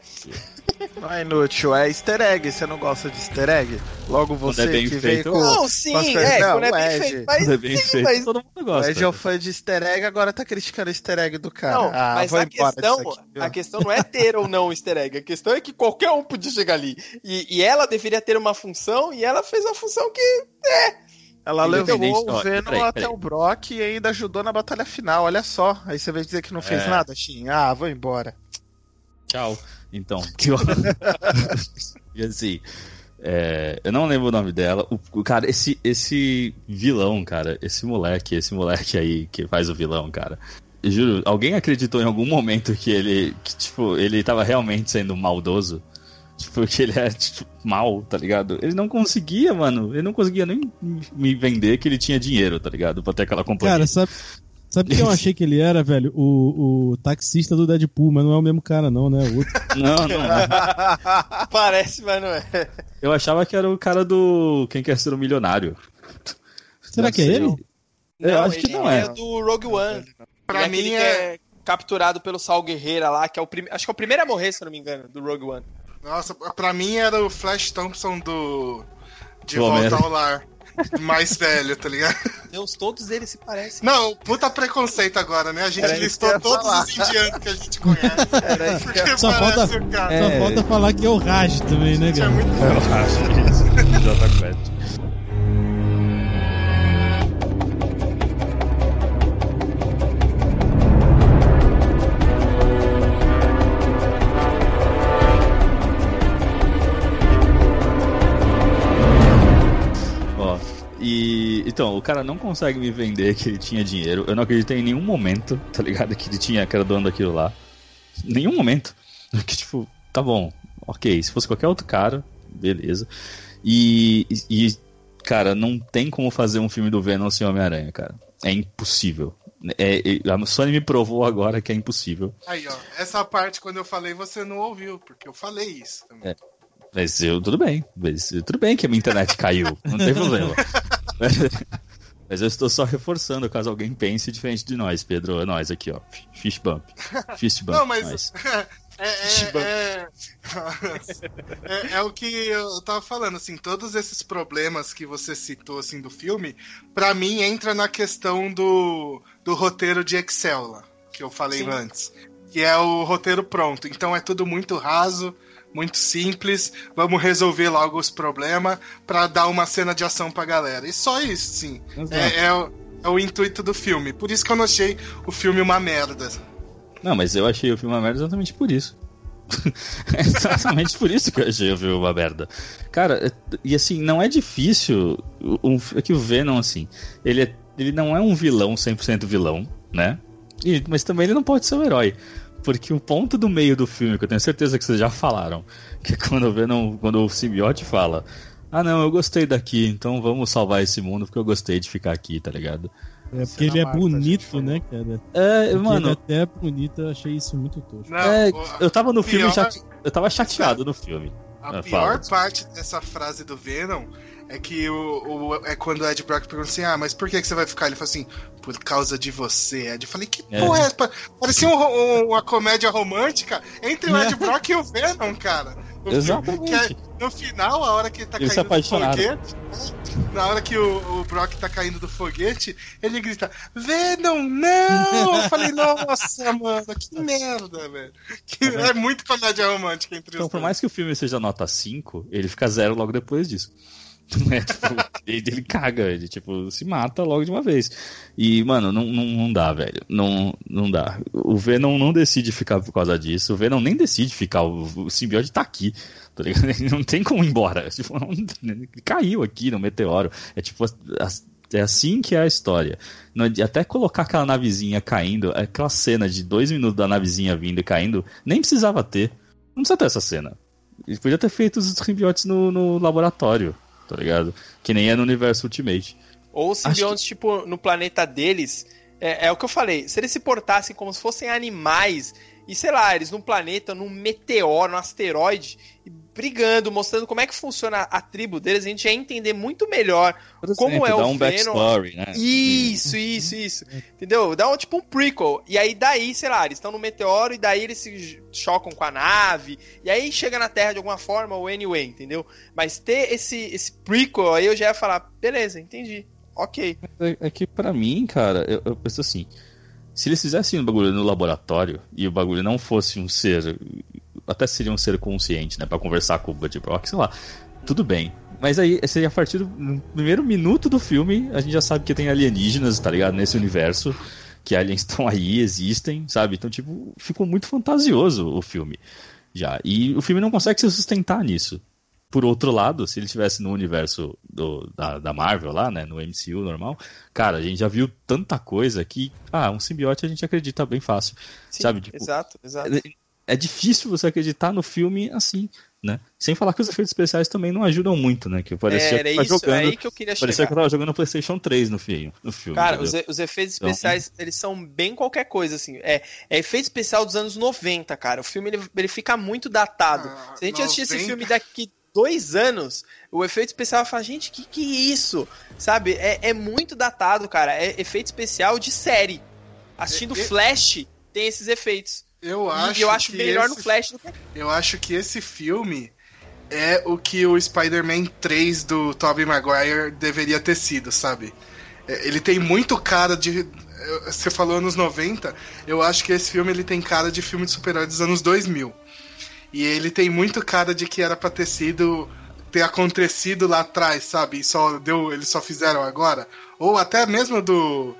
Não é inútil, é easter egg. Você não gosta de easter egg? Logo Quando você é bem que feito, veio com... Não, sim, Mas, é, não, quando é o bem Ed. feito. Mas, é bem sim, feito, mas- todo mundo O gosta. Ed é o fã de easter egg, agora tá criticando o easter egg do cara. Não, ah, mas a embora questão, aqui, a questão não é ter ou não o easter egg. A questão é que qualquer um podia chegar ali. E, e ela deveria ter uma função e ela fez uma função que. Ela levou o Venom peraí, até peraí. o Brock e ainda ajudou na batalha final, olha só. Aí você vai dizer que não fez É. nada, Shin? Ah, vou embora. Tchau. Então, que eu... e assim, é, eu não lembro o nome dela. O, o- cara, esse, esse vilão, cara, esse moleque, esse moleque aí que faz o vilão, cara. eu Juro, alguém acreditou em algum momento que ele, que, tipo, ele tava realmente sendo maldoso? Tipo, que ele é, tipo, mal, tá ligado? Ele não conseguia, mano. Ele não conseguia nem me vender que ele tinha dinheiro, tá ligado? Pra ter aquela companhia. Cara, sabe, sabe quem eu achei que ele era, velho? O, o taxista do Deadpool, mas não é o mesmo cara, não, né? O outro. Não, não, não. Parece, mas não é. Eu achava que era o cara do Quem Quer Ser um Milionário. Será Não que é ele? Eu acho que ele não é. do Rogue One. Pra Ele é aquele mim que é. é capturado pelo Sal Guerreira lá, que é o primeiro. Acho que é o primeiro a morrer, se eu não me engano, do Rogue One. Nossa, pra mim era o Flash Thompson do. De Volta ao Lar. Mais velho, tá ligado? Deus, todos eles se parecem. Não, puta preconceito agora, né? A gente Era listou todos falar. os indianos que a gente conhece. Era que Só falta- o cara. Só falta falar que é o Raj também, né, Gente, é cara? muito Eu acho isso. Jota então, o cara não consegue me vender que ele tinha dinheiro. Eu não acreditei em nenhum momento, tá ligado? Que ele tinha, que era dono daquilo lá. Nenhum momento. Que tipo, tá bom, ok. Se fosse qualquer outro cara, beleza. E, e, cara, não tem como fazer um filme do Venom sem Homem-Aranha, cara. É impossível. É, é- a Sony me provou agora que é impossível. Aí, ó. Essa parte, quando eu falei, você não ouviu, porque eu falei isso também. É. Mas eu, tudo bem. Mas, tudo bem que a minha internet caiu. Não tem problema. Mas eu estou só reforçando caso alguém pense diferente de nós, Pedro. É nós aqui, ó. Fish bump. Fist bump. Não, mas. nós. É, é, é, é, é o que eu tava falando, assim, todos esses problemas que você citou, assim, do filme, pra mim entra na questão do, do roteiro de Excel lá, que eu falei Sim. antes. Que é o roteiro pronto. Então é tudo muito raso, muito simples. Vamos resolver logo os problemas pra dar uma cena de ação pra galera. E só isso, sim. É, é o, é o intuito do filme. Por isso que eu não achei o filme uma merda. Não, mas eu achei o filme uma merda exatamente por isso. É exatamente por isso que eu achei o filme uma merda. Cara, é- e assim, não é difícil. O, o- é que o Venom, assim, ele, é- ele não é um vilão 100% vilão, né? E- mas também ele não pode ser um herói. Porque o ponto do meio do filme, que eu tenho certeza que vocês já falaram, que é quando o Venom, quando o simbiote fala. Ah não, eu gostei daqui, então vamos salvar esse mundo porque eu gostei de ficar aqui, tá ligado? É porque ele é Marta, bonito, né, cara? É, Porque mano, ele é até bonito, eu achei isso muito tosco. Não, É, o- eu tava no filme pior- chate... eu tava chateado no filme. A pior fala. parte dessa frase do Venom é que o, o- é quando o Ed Brock pergunta assim: Ah, mas por que, que você vai ficar? Ele fala assim: Por causa de você, Ed. Eu falei: Que É. porra é essa? Parecia um um- uma comédia romântica entre o Ed Brock e o Venom, cara. O Exatamente. é- no final, a hora que ele tá Eles caindo do foguete, na hora que o, o Brock tá caindo do foguete, ele grita: Venom, não! Eu falei: Nossa, mano, que merda, velho. Que- é muito comédia romântica entre Então, os por dois. mais que o filme seja nota 5, ele fica zero logo depois disso. É, tipo, ele, ele caga, ele tipo, se mata logo de uma vez. E, mano, não, não, não dá, velho. Não, não dá. O Venom não decide ficar por causa disso. O Venom nem decide ficar. O, o simbionte tá aqui. Tá ligado? Ele não tem como ir embora. Tipo, não- ele caiu aqui no meteoro. É tipo. É assim que é a história. Até colocar aquela navezinha caindo, aquela cena de dois minutos da navezinha vindo e caindo, nem precisava ter. Não precisa ter essa cena. Ele podia ter feito os simbiontes no, no laboratório, tá ligado? Que nem é no universo Ultimate. Ou simbiontes, tipo, no planeta deles. É, é o que eu falei. Se eles se portassem como se fossem animais, e sei lá, eles num planeta, num meteoro, num asteroide, e brigando, mostrando como é que funciona a tribo deles, a gente ia entender muito melhor Por Como exemplo, é o dá um Venom- backstory, né? Isso, isso, isso. Entendeu? Dá um tipo um prequel. E aí daí, sei lá, eles estão no meteoro e daí eles se chocam com a nave. E aí chega na Terra de alguma forma, ou anyway, entendeu? Mas ter esse, esse prequel aí eu já ia falar, beleza, entendi. Ok. É, é que pra mim, cara, eu, eu penso assim: se eles fizessem o bagulho no laboratório e o bagulho não fosse um ser. Até seria um ser consciente, né? Pra conversar com o Buddy Brock, sei lá. Tudo bem. Mas aí, seria a partir do primeiro minuto do filme, a gente já sabe que tem alienígenas, tá ligado? Nesse universo. Que aliens estão aí, existem, sabe? Então, tipo, ficou muito fantasioso o filme. Já. E o filme não consegue se sustentar nisso. Por outro lado, se ele estivesse no universo do, da, da Marvel lá, né, no MCU normal, cara, a gente já viu tanta coisa que, ah, um simbiote a gente acredita bem fácil, Sim, sabe? Tipo, exato, exato. É, é difícil você acreditar no filme assim, né? Sem falar que os efeitos especiais também não ajudam muito, né? Que parecia Era que tá isso, é jogando, aí que eu queria parecia chegar. que eu tava jogando PlayStation 3 no filme, no filme Cara, os, os efeitos Então- especiais, eles são bem qualquer coisa, assim. É, é efeito especial dos anos 90, cara. O filme, ele, ele fica muito datado. Ah, Se a gente assistir esse 90? filme daqui dois anos, o efeito especial vai falar, gente, que que é isso? Sabe? É, é muito datado, cara. É efeito especial de série. Assistindo E- e- Flash, tem esses efeitos. Eu E acho, eu acho que melhor esse, no Flash do que Eu acho que esse filme é o que o Spider-Man 3 do Tobey Maguire deveria ter sido, sabe? É, Ele tem muito cara de. Você falou anos 90, eu acho que esse filme ele tem cara de filme de super-herói dos anos 2000. E ele tem muito cara de que era pra ter sido. ter acontecido lá atrás, sabe? E só deu, eles só fizeram agora. Ou até mesmo do.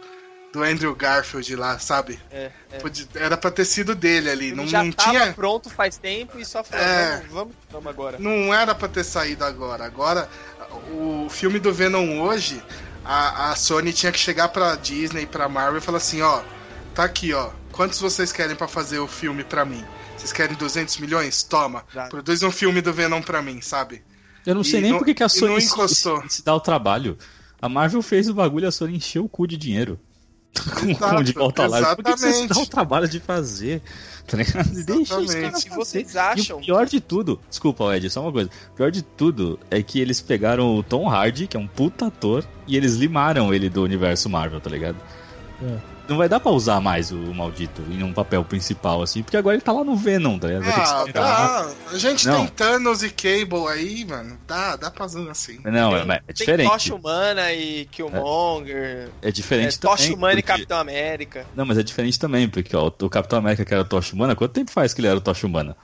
Do Andrew Garfield lá, sabe? É, é. Podia- Era pra ter sido dele ali. Ele Não, já não tava tinha. pronto faz tempo e só falou, É. vamos, vamos, vamos agora. Não era pra ter saído agora. Agora, o filme do Venom hoje, a, a Sony tinha que chegar pra Disney, pra Marvel e falar assim: ó, tá aqui, ó. Quantos vocês querem pra fazer o filme pra mim? Vocês querem 200 milhões? Toma. Já. Produz um filme do Venom pra mim, sabe? Eu não sei E nem não- por que a Sony não se, se- se dá o trabalho. A Marvel fez o bagulho e a Sony encheu o cu de dinheiro. Com, com de volta lar. Por que que você se exatamente. dá o trabalho de fazer? Tá ligado? Deixa os Exatamente. caras vocês E acham. o pior de tudo, desculpa, Ed, só uma coisa. O pior de tudo é que eles pegaram o Tom Hardy, que é um puta ator, e eles limaram ele do universo Marvel, tá ligado? É. Não vai dar pra usar mais o maldito em um papel principal, assim, porque agora ele tá lá no Venom, tá ligado? Ah, dá. A gente Não. tem Thanos e Cable aí, mano. Dá, dá pra fazer assim. Não, é, Tem- mas é Tem diferente. Tocha Humana e Killmonger. É diferente É, Tocha também. Humana e porque- Capitão América. Não, mas é diferente também, porque ó, o Capitão América que era o Tocha Humana, quanto tempo faz que ele era o Tocha Humana?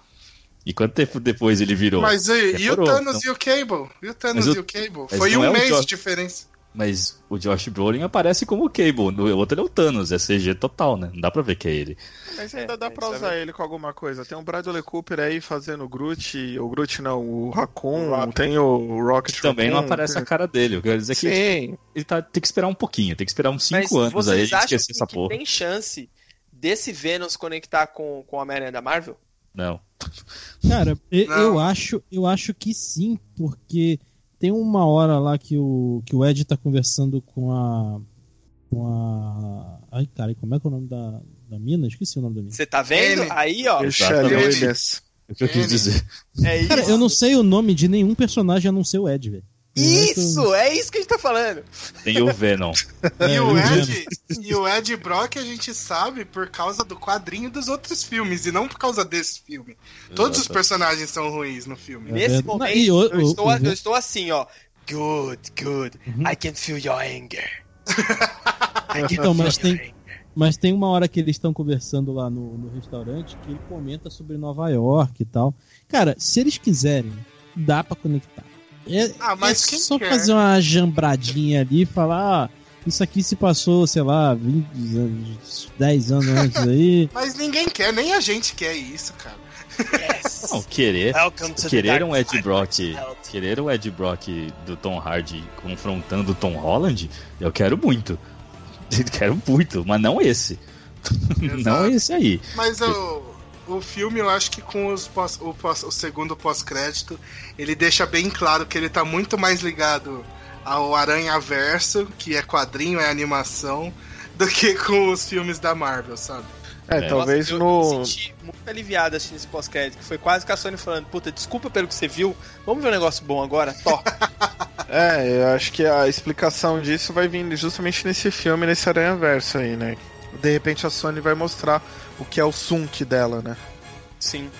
E quanto tempo depois ele virou? Mas e, e o Demorou, Thanos então. e o Cable? E o Thanos o- e o Cable? Foi um é o mês de diferença. Mas o Josh Brolin aparece como o Cable, no outro ele é o Thanos, é CG total, né? Não dá pra ver que é ele. Mas ainda É, dá a pra gente usar sabe. ele com alguma coisa. Tem o Bradley Cooper aí fazendo o Groot, o Groot não, o Raccoon, O tem o Rocket Também não Raccoon, aparece tem- a cara dele. Eu quero dizer que Sim, ele tá, tem que esperar um pouquinho, tem que esperar uns Mas 5 anos aí vocês e acham esquecer que, essa que porra. tem chance desse Venom se conectar com, com o Homem-Aranha da Marvel? Não. Cara, Não. eu acho, eu acho que sim, porque tem uma hora lá que o, que o Ed tá conversando com a. Com a. Ai, cara, como é que é o nome da, da mina? Esqueci o nome da mina. Você tá vendo? Ele. Aí, ó. Exatamente. É o que eu quis dizer. É isso. Cara, eu não sei o nome de nenhum personagem a não ser o Ed, velho. Isso! É isso que a gente tá falando. Tem o Venom. É, e, o eu Ed, e o Ed Brock a gente sabe por causa do quadrinho dos outros filmes e não por causa desse filme. Todos os personagens são ruins no filme. É Nesse momento, Não, e o- eu, o- estou, o eu estou assim, ó. Good, good. Uhum. I can feel your anger. I can Então, mas feel your tem- anger. Mas tem uma hora que eles estão conversando lá no, no restaurante que ele comenta sobre Nova York e tal. Cara, se eles quiserem, dá pra conectar. É, Ah, mas é só quer? fazer uma jambradinha ali e falar, ah, isso aqui se passou, sei lá, 20 anos, 10 anos antes aí. Mas ninguém quer, nem a gente quer isso, cara. Yes. Não, querer. The Querer um Ed Brock. Querer um Ed Brock do Tom Hardy confrontando o Tom Holland, eu quero muito. Quero muito, mas não esse. não Exato. esse aí. Mas o, o filme, eu acho que com os pós- o, pós- o segundo pós-crédito, ele deixa bem claro que ele tá muito mais ligado ao Aranha Verso, que é quadrinho, é animação, do que com os filmes da Marvel, sabe? É, É. talvez Nossa, eu no. me senti muito aliviado assistindo esse pós-crédito. que Foi quase que a Sony falando, puta, desculpa pelo que você viu. Vamos ver um negócio bom agora? Tó. É, eu acho que a explicação disso vai vir justamente nesse filme, nesse Aranha Verso aí, né? De repente a Sony vai mostrar o que é o sunk dela, né? Sim.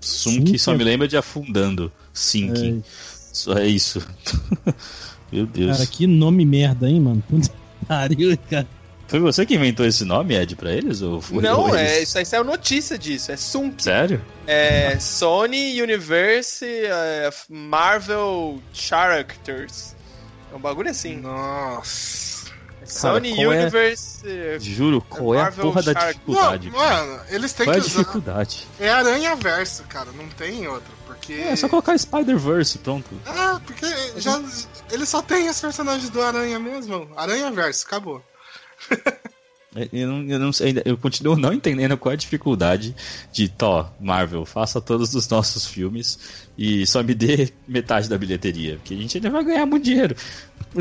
Sunk só é- me lembra de afundando. Sinking. Só é isso. Meu Deus. Cara, que nome merda, hein, mano? Puta que pariu, cara. Foi você que inventou esse nome, Ed, pra eles? Ou foi Não, ou é, isso aí saiu notícia disso. É Sunk. Sério? É Sony Universe é, Marvel Characters. É um bagulho assim. Nossa. Sony é- Universe. é, Juro, qual é a porra da Shark. dificuldade? Não, mano, eles têm Qual é que usar. dificuldade? É Aranha Verso, cara, não tem outro. Porque. É só colocar Spider-Verse, pronto. Ah, porque já, ele só tem os personagens do Aranha mesmo. Aranha Verso, acabou. É, Eu, não, eu, não sei, eu continuo não entendendo qual é a dificuldade de, Tó, Marvel, faça todos os nossos filmes e só me dê metade da bilheteria, porque a gente ainda vai ganhar muito dinheiro.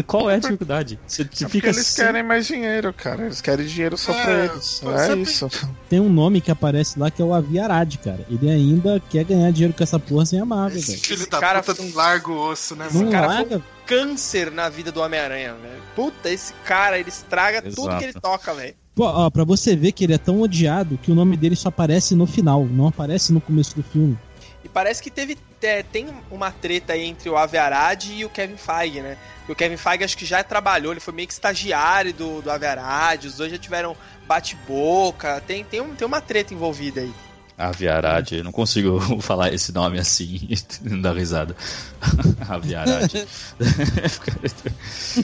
Qual é a dificuldade? Você, você É porque fica eles sem- querem mais dinheiro, cara. Eles querem dinheiro só É, pra eles. É tem- isso. Tem um nome que aparece lá que é o Aviarad, cara. Ele ainda quer ganhar dinheiro com essa porra sem a Marvel, Esse velho. filho Esse da cara puta de um largo osso, né, Não mano? cara larga. Câncer na vida do Homem-Aranha, velho. Puta, esse cara, ele estraga tudo Exato. que ele toca, velho. Pô, ó, pra você ver que ele é tão odiado que o nome dele só aparece no final, não aparece no começo do filme. E parece que teve. É, tem uma treta aí entre o Ave Arad e o Kevin Feige, né? E o Kevin Feige acho que já trabalhou, ele foi meio que estagiário do, do Ave Arad, os dois já tiveram bate-boca, tem, tem, um, tem uma treta envolvida aí. Aviarad, eu não consigo falar esse nome assim e não dar risada. Aviarad.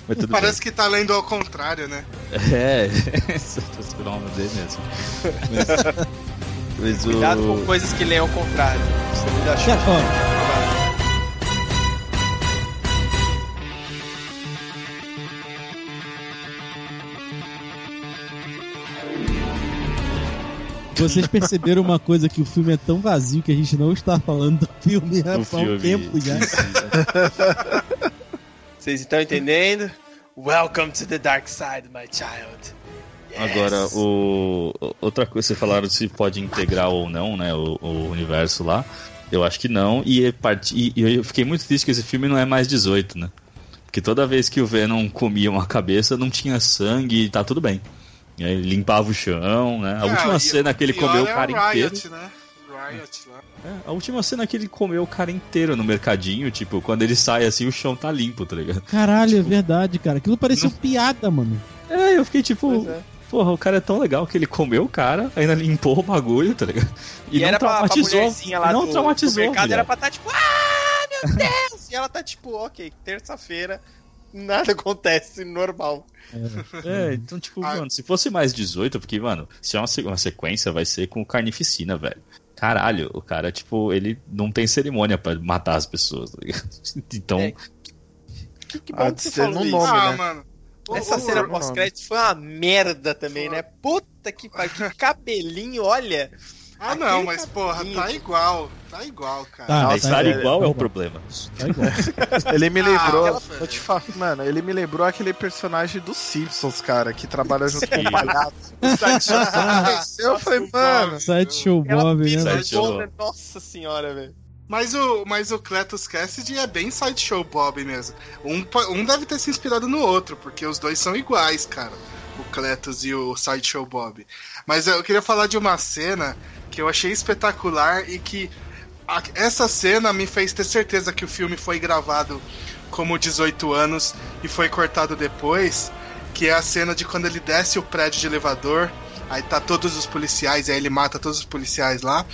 Mas tudo Parece que tá lendo ao contrário, né? bem. É, esse é o nome dele mesmo. Mas, mas o... Cuidado com coisas que leem ao contrário. Você me dá chance. vocês perceberam uma coisa que o filme é tão vazio que a gente não está falando do filme há o um filme. tempo já. Vocês estão entendendo? Welcome to the dark side, my child. Agora, o... outra coisa, vocês falaram se pode integrar ou não, né, o, o universo lá. Eu acho que não, e, part... e eu fiquei muito triste que esse filme não é mais 18, né? Porque toda vez que o Venom comia uma cabeça, não tinha sangue e tá tudo bem. E aí ele limpava o chão, né? A Ah, última e cena que ele comeu o é cara Riot, inteiro. Né? Riot lá. É, a última cena que ele comeu o cara inteiro no mercadinho, tipo, quando ele sai assim, o chão tá limpo, tá ligado? Caralho, é verdade, cara. Aquilo pareceu piada, mano. É, eu fiquei tipo. Pois é. Porra, o cara é tão legal que ele comeu o cara, ainda limpou o bagulho, tá ligado? E, não era pra, pra traumatizou. mulherzinha lá não do, traumatizou. do mercado, era pra estar tipo, ah, meu Deus! e ela tá tipo, ok, terça-feira, nada acontece, normal. É, então, tipo, Ah. mano, se fosse mais 18, porque, mano, se é uma, se- uma sequência, vai ser com carnificina, velho. Caralho, o cara, tipo, ele não tem cerimônia pra matar as pessoas, tá ligado? Então, É, Que, que bom Ah, que você falou no isso. nome, ah, né? mano. Essa cena pós-crédito foi uma merda também, né? Puta que pariu, que cabelinho, olha. Ah, não, Aquele mas porra, tá igual. Tá igual, cara. Tá, mas estar é- igual é é o problema. Tá igual. Ele me lembrou. Ah, eu te falo, mano, ele me lembrou aquele personagem dos Simpsons, cara, que trabalha junto com o palhaço. Eu falei, mano. Sideshow Bob, né? toda, Nossa senhora, velho. Mas o, mas o Cletus Cassidy é bem Sideshow Bob mesmo. Um, um deve ter se inspirado no outro, porque os dois são iguais, cara. O Cletus e o Sideshow Bob. Mas eu queria falar de uma cena que eu achei espetacular e que a- essa cena me fez ter certeza que o filme foi gravado como 18 anos e foi cortado depois, que é a cena de quando ele desce o prédio de elevador, aí tá todos os policiais, aí ele mata todos os policiais lá.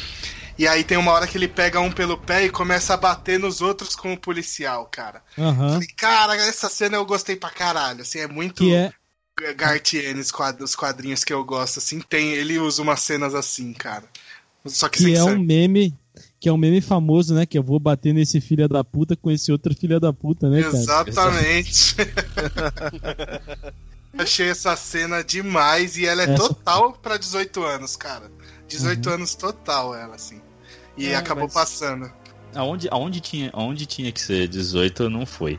E aí tem uma hora que ele pega um pelo pé e começa a bater nos outros com o policial, cara. Aham. Falei, cara, essa cena eu gostei pra caralho, assim, é muito Que é. Gartiene, os quad- os quadrinhos que eu gosto, assim, tem, ele usa umas cenas assim, cara. Só que, Que é um meme. Que é um meme famoso, né? Que eu vou bater nesse filho da puta com esse outro filho da puta, né, cara? Exatamente. Achei essa cena demais e ela é Essa- total pra 18 anos, cara. 18 Uhum. anos total ela, assim. E É, acabou mas- passando. Aonde, aonde, tinha, aonde tinha que ser 18 não foi.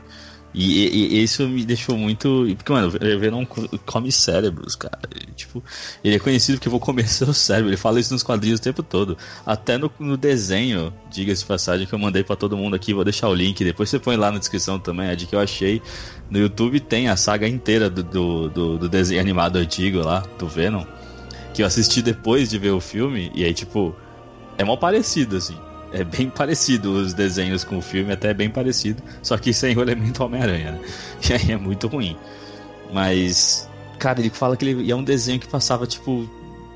E, e- e isso me deixou muito. Porque, mano, o Venom co- come cérebros, cara. Tipo, ele é conhecido porque eu vou comer seu cérebro. Ele fala isso nos quadrinhos o tempo todo. Até no, no desenho, diga-se de passagem, que eu mandei pra todo mundo aqui. Vou deixar o link. Depois você põe lá na descrição também. É de que eu achei. No YouTube tem a saga inteira do, do, do- do desenho animado antigo lá, do Venom. Que eu assisti depois de ver o filme. E aí, tipo, é mal parecido, assim. É bem parecido os desenhos com o filme, até é bem parecido. Só que sem o elemento Homem-Aranha, né? E aí é muito ruim. Mas, cara, ele fala que ele é um desenho que passava, tipo,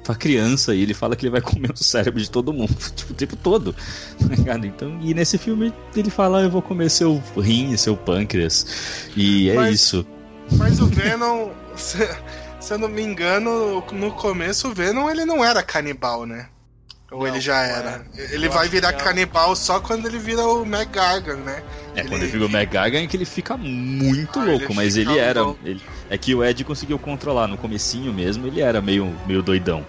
pra criança. E ele fala que ele vai comer o cérebro de todo mundo, tipo, o tempo todo. Tá ligado? Então, e nesse filme ele fala: Eu vou comer seu rim, seu pâncreas. E é Mas- isso. Mas o Venom, se, eu não me engano, no começo o Venom ele não era canibal, né? Ou Não, ele já era. era. Ele Eu vai virar canibal só quando ele vira o McGargan, né? É, Ele- quando ele fica o McGargan é que ele fica muito Ah, louco, ele mas ele era. ele- é que o Ed conseguiu controlar. No comecinho mesmo, ele era meio, meio doidão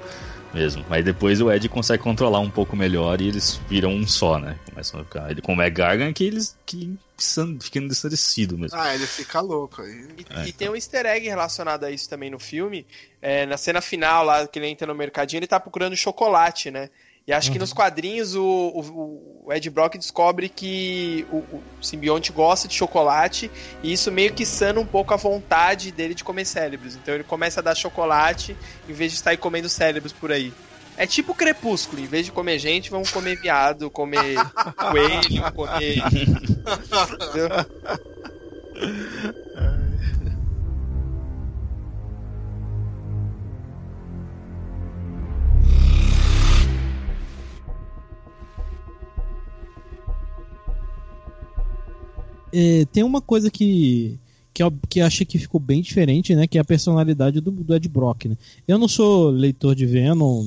mesmo. Mas depois o Ed consegue controlar um pouco melhor e eles viram um só, né? Começam a ficar. Ele com o McGargan que eles que san- ficam ensandecidos mesmo. Ah, ele fica louco aí. E, É, e tem um easter egg relacionado a isso também no filme. É, na cena final, lá que ele entra no mercadinho, ele tá procurando chocolate, né? E acho que nos quadrinhos o, o- o Ed Brock descobre que o, o simbionte gosta de chocolate e isso meio que sana um pouco a vontade dele de comer cérebros. Então ele começa a dar chocolate em vez de sair comendo cérebros por aí. É tipo crepúsculo, em vez de comer gente, vamos comer viado, comer coelho, comer. É, tem uma coisa que que eu, que achei que ficou bem diferente, né? Que é a personalidade do, do Ed Brock, né? Eu não sou leitor de Venom,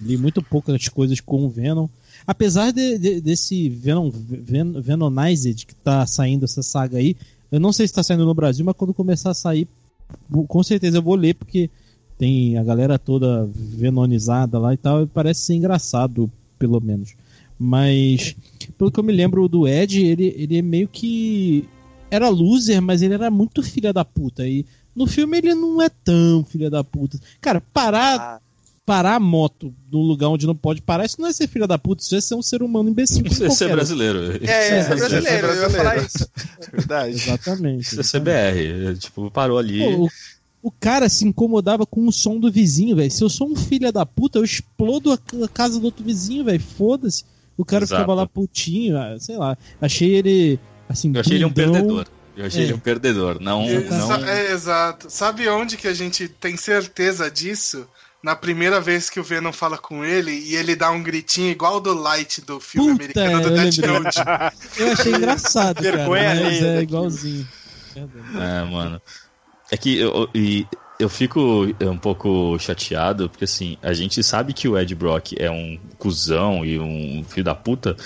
li muito poucas coisas com o Venom. Apesar de- de- desse Venom Ven, Venomized que tá saindo essa saga aí, eu não sei se tá saindo no Brasil, mas quando começar a sair, com certeza eu vou ler, porque tem a galera toda venonizada lá e tal, e parece ser engraçado, pelo menos. Mas, pelo que eu me lembro do Ed, ele, ele é meio que. Era loser, mas ele era muito filha da puta. E no filme ele não é tão filha da puta. Cara, parar, Ah, parar a moto num lugar onde não pode parar, isso não é ser filha da puta, isso é ser um ser humano imbecil. Isso é ser brasileiro. é, É, é, é brasileiro, eu ia falar isso. Verdade. Exatamente. Isso é CBR. Tipo, parou ali. Pô, o, o cara se incomodava com o som do vizinho, velho. Se eu sou um filho da puta, eu explodo a a casa do outro vizinho, velho. Foda-se. O cara Exato. ficava lá putinho, ah, sei lá. Achei ele, assim, Eu achei ele um perdedor. Eu achei É. ele um perdedor. Não. Exa- não... É, exato. Sabe onde que a gente tem certeza disso? Na primeira vez que o Venom fala com ele e ele dá um gritinho igual do Light do filme Puta, americano do Death. Note. Eu achei engraçado, cara. Vergonha Mas é daquilo. igualzinho. É, mano. É que eu, e eu fico um pouco chateado, porque assim, a gente sabe que o Ed Brock é um cuzão e um filho da puta,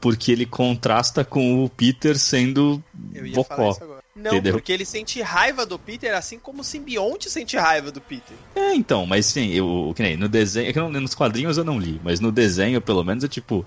porque ele contrasta com o Peter sendo Eu ia falar bocó. isso agora. Não, Entendeu? porque ele sente raiva do Peter, assim como o simbionte sente raiva do Peter. É, então, mas sim, eu, que nem no desenho, é que não- nos quadrinhos eu não li, mas no desenho, pelo menos, é tipo,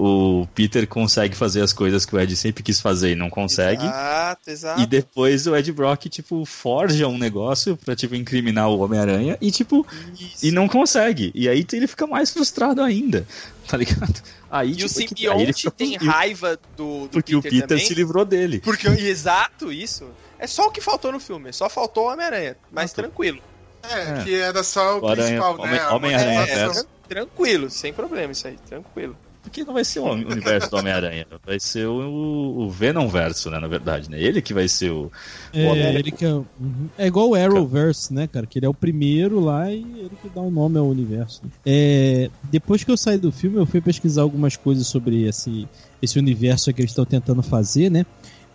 o Peter consegue fazer as coisas que o Ed sempre quis fazer e não consegue. Exato, exato. E depois o Ed Brock, tipo, forja um negócio pra, tipo, incriminar o Homem-Aranha e, tipo, Isso. e não consegue. E aí ele fica mais frustrado ainda, tá ligado? Aí, E o tipo, que- aí ele simbionte fica tem raiva do, do Porque o Peter também. se livrou dele. Porque, exato, isso. É só o que faltou no filme, só faltou o Homem-Aranha. Mas Ah, tá. tranquilo. É, É. que era só o O Aranha- principal, Homem- né? Homem-Aranha motivação. verso. Tranquilo, sem problema isso aí, tranquilo. Porque não vai ser o universo do Homem-Aranha, vai ser o, o Venom verso, né, na verdade, né? Ele que vai ser o... É, Homem-Aranha. ele que é, uhum. é igual o Arrowverse, né, cara? Que ele é o primeiro lá e ele que dá o nome ao universo. né? É, depois que eu saí do filme, eu fui pesquisar algumas coisas sobre esse, esse universo que eles estão tentando fazer, né?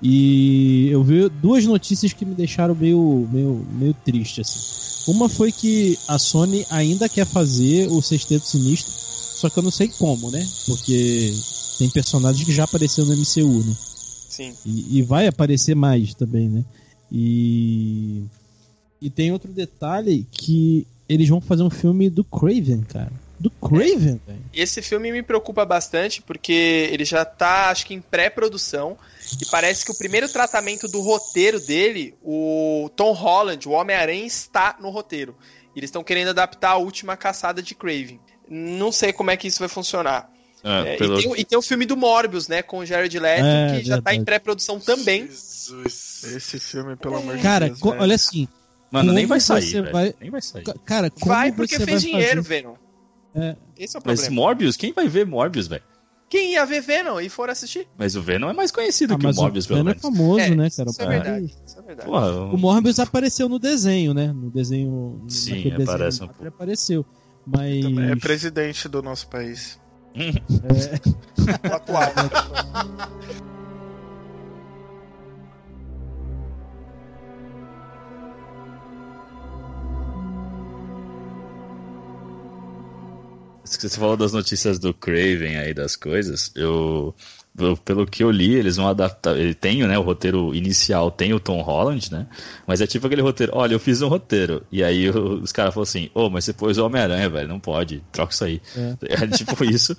E eu vi duas notícias que me deixaram meio, meio, meio triste, assim. Uma foi que a Sony ainda quer fazer o Sexteto Sinistro, só que eu não sei como, né? Porque tem personagens que já apareceram no MCU, né? Sim. E, e vai aparecer mais também, né? E. E tem outro detalhe que eles vão fazer um filme do Craven, cara. Do Craven, velho. Esse filme me preocupa bastante porque ele já tá, acho que em pré-produção. E parece que o primeiro tratamento do roteiro dele, o Tom Holland, o Homem-Aranha, está no roteiro. E eles estão querendo adaptar a última caçada de Craven. Não sei como é que isso vai funcionar. É, pelo- e, tem, o- e tem o filme do Morbius, né, com o Jared Leto, É, que já tá em pré-produção também. Jesus. Esse filme, pelo amor de Cara, Deus. velho. olha assim. Mano, nem vai sair, vai- Nem vai sair. ca- Cara, como Vai porque você fez vai dinheiro, fazer... Venom. É. Esse é o Mas problema. Morbius, quem vai ver Morbius, velho? Quem ia ver Venom e for assistir? Mas o Venom é mais conhecido Ah, que o mas Morbius, o pelo Venom é menos. famoso, É, né, cara? Isso é O- verdade. Isso é verdade. Porra, O Morbius apareceu no desenho, né? No desenho. Sim, naquele desenho aparece um pouco. Ele apareceu. Mas. Também é presidente do nosso país. O atual. Você falou das notícias do Craven aí, das coisas. Eu, eu- pelo que eu li, eles vão adaptar. Ele tem, né? O roteiro inicial tem o Tom Holland, né? Mas é tipo aquele roteiro. Olha, eu fiz um roteiro. E aí o- os caras falaram assim: Ô, mas você pôs o Homem-Aranha, velho. Não pode. Troca isso aí. É, tipo isso.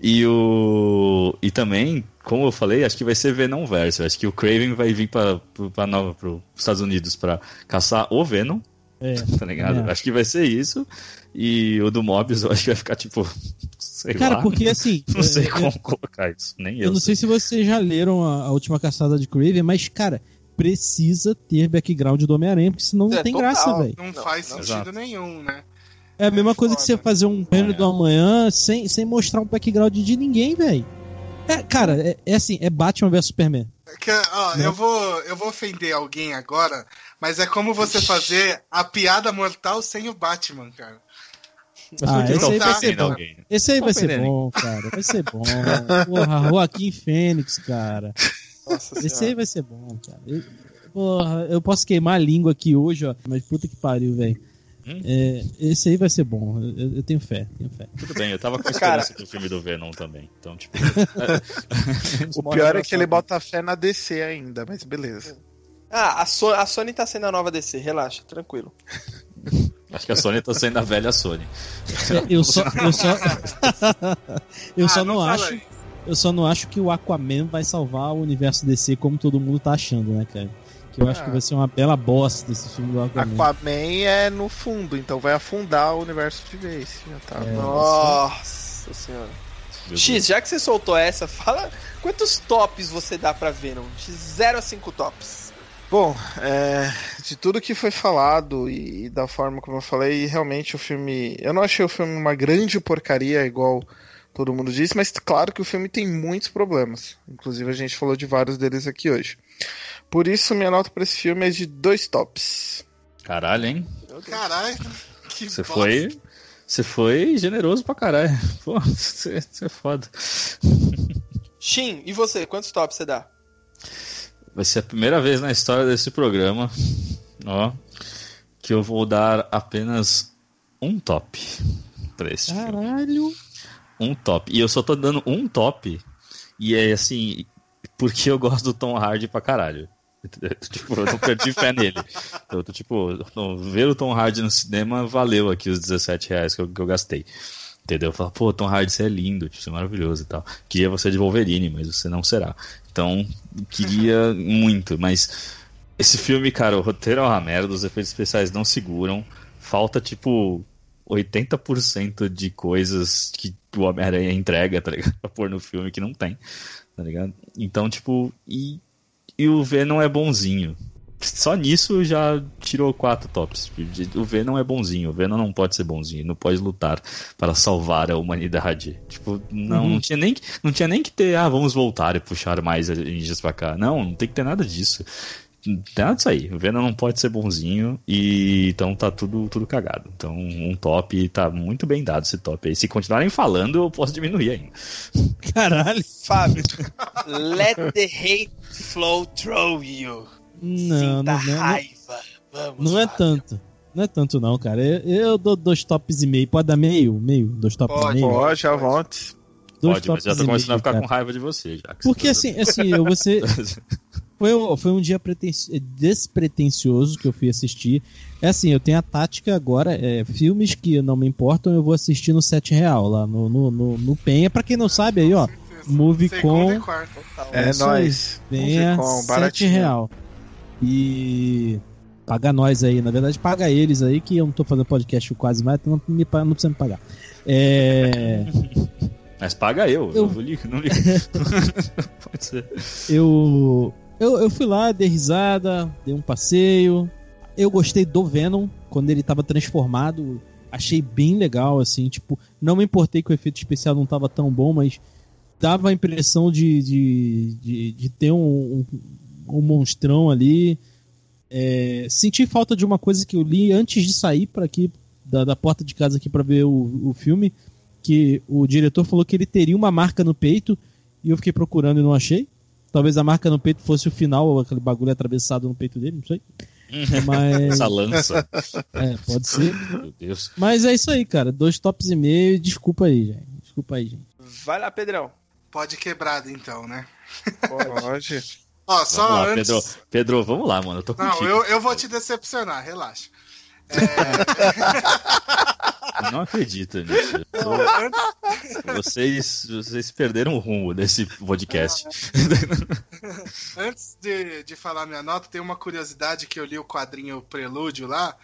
E o. E também, como eu falei, acho que vai ser Venom Verso. Acho que o Craven vai vir para os Estados Unidos pra caçar o Venom É. tá ligado? É. Acho que vai ser isso. E o do Mobius eu acho que vai ficar tipo. Sei Cara, lá. porque assim. Não sei é, como colocar isso. Nem eu. Eu não sei se vocês já leram a, a última caçada de Craven, mas, cara, precisa ter background do Homem-Aranha, porque senão não É, tem total. graça, velho. Não, Não, faz não. sentido Exato. nenhum, né? É a mesma coisa que você foda. fazer um Reino do Amanhã sem, sem mostrar um background de ninguém, velho. É, cara, é, é assim, é Batman vs Superman. Que, ó, Né? eu, vou, eu vou ofender alguém agora, mas é como você fazer a piada mortal sem o Batman, cara. Mas Ah, esse aí tá vai ser bom. Esse aí vai ser bom, cara. Vai ser bom. Porra, Joaquim Fênix, cara. Nossa Esse senhora. aí vai ser bom, cara. Eu, porra, eu posso queimar a língua aqui hoje, ó. Mas puta que pariu, velho. Hum? É, esse aí vai ser bom. Eu, eu tenho fé, tenho fé. Tudo bem, eu tava com Cara. esperança do filme do Venom também. Então, tipo. O pior é que ele bota fé na DC ainda, mas beleza. Ah, a, So- a Sony tá sendo a nova DC, relaxa, tranquilo. Acho que a Sony tá sendo a velha Sony. Eu só, eu só, eu Ah, só não, fala acho, eu só não acho que o Aquaman vai salvar o universo DC como todo mundo tá achando, né, cara? Que eu acho Ah. que vai ser uma bela bosta desse filme do Aquaman. Aquaman é no fundo, então vai afundar o universo de vez. Tá. É. Nossa senhora. X, já que você soltou essa, fala quantos tops você dá pra Venom? De 0 a 5 tops. Bom, é, de tudo que foi falado e, e da forma como eu falei, realmente o filme. Eu não achei o filme uma grande porcaria, igual todo mundo disse, mas claro que o filme tem muitos problemas. Inclusive a gente falou de vários deles aqui hoje. Por isso, minha nota pra esse filme é de dois tops. Caralho, hein? Caralho, que Você bosta. foi. Você foi generoso pra caralho. Pô, você você é foda. Shin, e você? Quantos tops você dá? Vai ser a primeira vez na história desse programa, ó, que eu vou dar apenas um top pra esse filme. Caralho! Um top. E eu só tô dando um top, e é assim, porque eu gosto do Tom Hardy pra caralho. tipo, eu não perdi fé nele. Eu tô, tipo, no- ver o Tom Hardy no cinema valeu aqui os 17 reais que eu, que eu gastei. Entendeu? Eu falo, pô, Tom Hardy, você é lindo, tipo, você é maravilhoso e tal. Queria você de Wolverine, mas você não será. Então, queria muito, mas esse filme, cara, o roteiro é uma merda, os efeitos especiais não seguram. Falta, tipo, 80% de coisas que o Homem-Aranha entrega, tá ligado? Pra pôr no filme que não tem, tá ligado? Então, tipo, e, e o Venom é bonzinho. Só nisso já tirou quatro tops. O Venom é bonzinho, o Venom não pode ser bonzinho, não pode lutar para salvar a humanidade. Tipo, não, não, tinha nem, que- não tinha nem que ter, ah, vamos voltar e puxar mais ninjas pra cá. Não, não tem que ter nada disso. Não tem nada disso aí. O Venom não pode ser bonzinho e então tá tudo, tudo cagado. Então, um top tá muito bem dado esse top aí. Se continuarem falando, eu posso diminuir ainda. Caralho! Fábio, let the hate flow through you. Não, Sinta não, raiva. Vamos, não é Fábio. tanto. Não é tanto não, cara. Eu, eu dou dois tops e meio. Pode dar meio? Meio? Dois tops Pode, e meio? Pode, à vontade. Dois Pode, mas tops já tô e começando a meio, ficar cara. com raiva de você já. que Porque você tá assim, assim, eu você foi, um- foi um dia preten- despretensioso que eu fui assistir. É assim, eu tenho a tática agora, é, filmes que não me importam, eu vou assistir no 7 real lá no, no, no, no Penha. Pra quem não sabe aí, ó, Movie Segunda com e quarta. É aí. nóis. Movie com, 7 baratinho. real. E paga nós aí, na verdade paga eles aí que eu não tô fazendo podcast quase mais, então não, me, não precisa me pagar. É, Mas paga eu, Eu- eu, ligo, não ligo. Pode ser. eu, eu eu fui lá, dei risada, dei um passeio. Eu gostei do Venom quando ele tava transformado. Achei bem legal, assim, tipo, não me importei que o efeito especial não tava tão bom, mas dava a impressão de, de, de, de ter um, um, um monstrão ali. É, senti falta de uma coisa que eu li antes de sair para aqui da, da porta de casa aqui para ver o, o filme, que o diretor falou que ele teria uma marca no peito e eu fiquei procurando e não achei. Talvez a marca no peito fosse o final, aquele bagulho atravessado no peito dele, não sei. Mas Essa lança. é, pode ser. Meu Deus. Mas é isso aí, cara. Dois tops e meio. Desculpa aí, gente. Desculpa aí, gente. Vai lá, Pedrão. Pode quebrado então, né? Pode. Ó, só lá, antes. Pedro. Pedro, vamos lá, mano. Eu tô Não, contigo. eu, eu vou te decepcionar, relaxa. Eu não acredito nisso. Tô- Vocês, vocês perderam o rumo desse podcast. Antes de, de falar minha nota, tem uma curiosidade que eu li o quadrinho Prelúdio lá.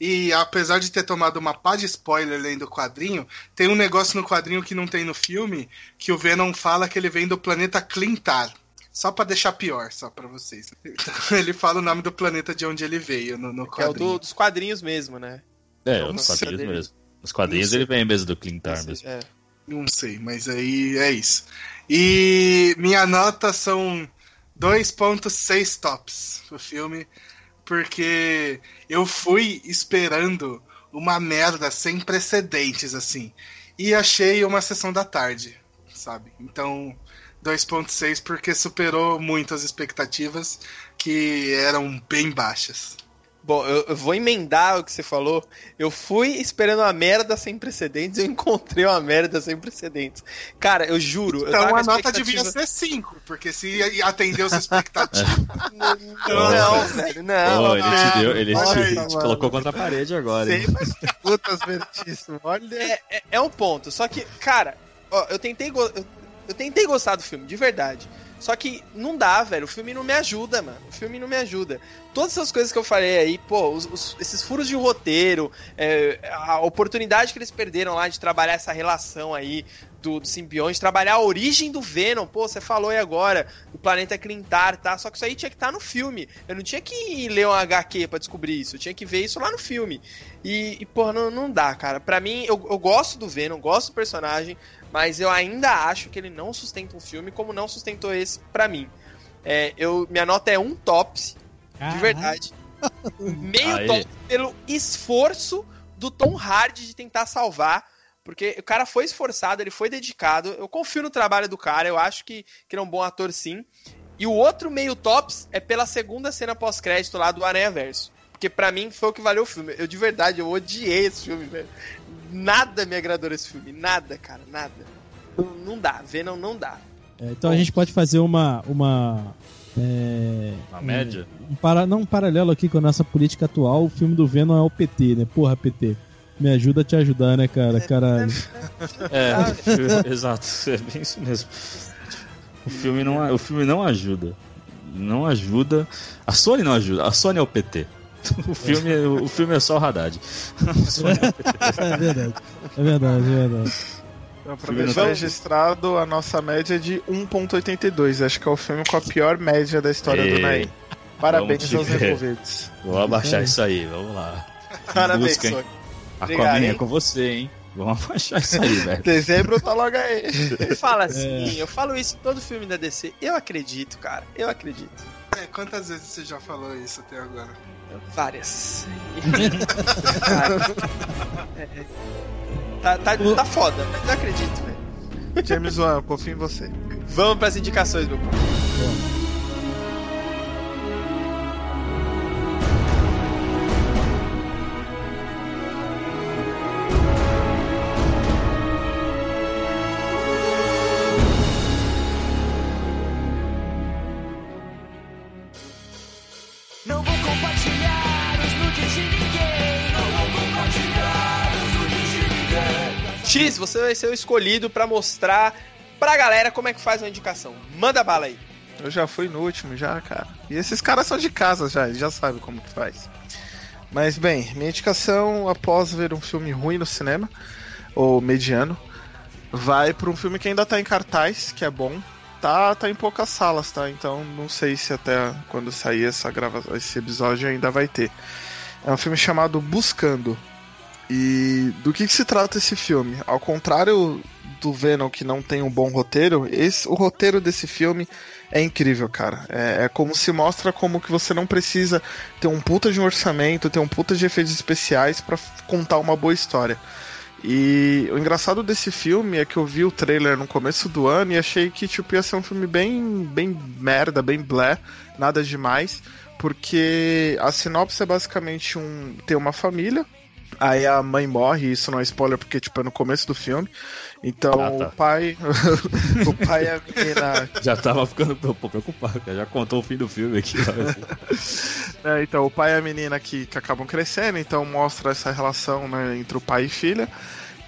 E apesar de ter tomado uma pá de spoiler lendo o quadrinho, tem um negócio no quadrinho que não tem no filme, que o Venom fala que ele vem do planeta Clintar. Só pra deixar pior, só pra vocês. Então, ele fala o nome do planeta de onde ele veio no, no Que é o quadrinho. do- dos quadrinhos mesmo, né? É, os quadrinhos dele. mesmo. Os quadrinhos ele vem mesmo do Clintar mesmo. É. Não sei, mas aí é isso. E minha nota são 2.6 tops pro filme, porque eu fui esperando uma merda sem precedentes, assim. E achei uma sessão da tarde, sabe? Então, 2.6 porque superou muito as expectativas, que eram bem baixas. Bom, eu, eu vou emendar o que você falou. Eu fui esperando uma merda sem precedentes e eu encontrei uma merda sem precedentes. Cara, eu juro. eu Então tava com a nota expectativa- devia ser 5, porque se atendeu as expectativas. Não, velho, não. Pô, ele te deu, ele te, aí, te colocou contra a parede agora. hein? Putas vertíssimo. Olha. É, é, é um ponto. Só que, cara, ó, eu tentei. go- Eu, Eu tentei gostar do filme, de verdade. Só que não dá, velho. O filme não me ajuda, mano. O filme não me ajuda. Todas essas coisas que eu falei aí, pô, os- os- esses furos de roteiro, é, a oportunidade que eles perderam lá de trabalhar essa relação aí do, do simbionte, trabalhar a origem do Venom. Pô, você falou aí agora, do planeta Clintar, tá? Só que isso aí tinha que estar no filme. Eu não tinha que ler um HQ pra descobrir isso. Eu tinha que ver isso lá no filme. E, e pô, não, não dá, cara. Pra mim, eu, eu gosto do Venom, gosto do personagem, mas eu ainda acho que ele não sustenta um filme como não sustentou esse pra mim. É, eu, minha nota é um tops, de verdade. Meio Aê. top pelo esforço do Tom Hardy de tentar salvar. Porque o cara foi esforçado, ele foi dedicado. Eu confio no trabalho do cara, eu acho que, que ele é um bom ator sim. E o outro meio tops é pela segunda cena pós-crédito lá do Aranha Verso. Porque pra mim foi o que valeu o filme. Eu de verdade, eu odiei esse filme, velho. Nada me agradou nesse filme. Nada, cara, nada. Não, não dá, Venom não dá. É, então a gente pode fazer uma. uma é, Uma média? Um, para, não um paralelo aqui com a nossa política atual. O filme do Venom é o PT, né? Porra, PT. Me ajuda a te ajudar, né, cara? Caralho. É, exato, é bem isso mesmo. O filme não, o filme não ajuda. Não ajuda. A Sony não ajuda. A Sony é o PT. O filme, o filme é só o Haddad. É. É verdade. É verdade, é verdade. Então, pra deixar não- registrado, a nossa média é de 1.82. Acho que é o filme com a pior média da história do Ei, Naim. Parabéns aos envolvidos. Vou abaixar isso aí, vamos lá. Parabéns, Busca? Sony. A Obrigado, Aquaman é com você, hein? Vamos abaixar isso aí, velho. Dezembro tá logo aí. Ele fala assim, eu falo isso em todo filme da DC. Eu acredito, cara. Eu acredito. É, quantas vezes você já falou isso até agora? Várias. É. tá, tá, tá foda, mas eu acredito, velho. James Wan, eu confio em você. Vamos pras indicações, meu povo. Vai ser o escolhido pra mostrar pra galera como é que faz uma indicação. Manda bala aí. Eu já fui no último, já, cara. E esses caras são de casa já, eles já sabem como que faz. Mas bem, minha indicação após ver um filme ruim no cinema, ou mediano, vai pra um filme que ainda tá em cartaz, que é bom. Tá, tá em poucas salas, tá? Então não sei se até quando sair essa grava esse episódio ainda vai ter. É um filme chamado Buscando. E do que, que se trata esse filme? Ao contrário do Venom que não tem um bom roteiro, esse, o roteiro desse filme é incrível, cara. É, é como se mostra como que você não precisa ter um puta de um orçamento, ter um puta de efeitos especiais pra f- contar uma boa história. E o engraçado desse filme é que eu vi o trailer no começo do ano e achei que tipo ia ser um filme bem bem merda, bem blé, nada demais, porque a sinopse é basicamente um tem uma família Aí a mãe morre, isso não é spoiler porque tipo é no começo do filme. Então Ah, tá. o pai o pai e a menina Já tava ficando preocupado. Já contou o fim do filme aqui. É, então, o pai e a menina que, que acabam crescendo, então mostra essa relação né, entre o pai e filha.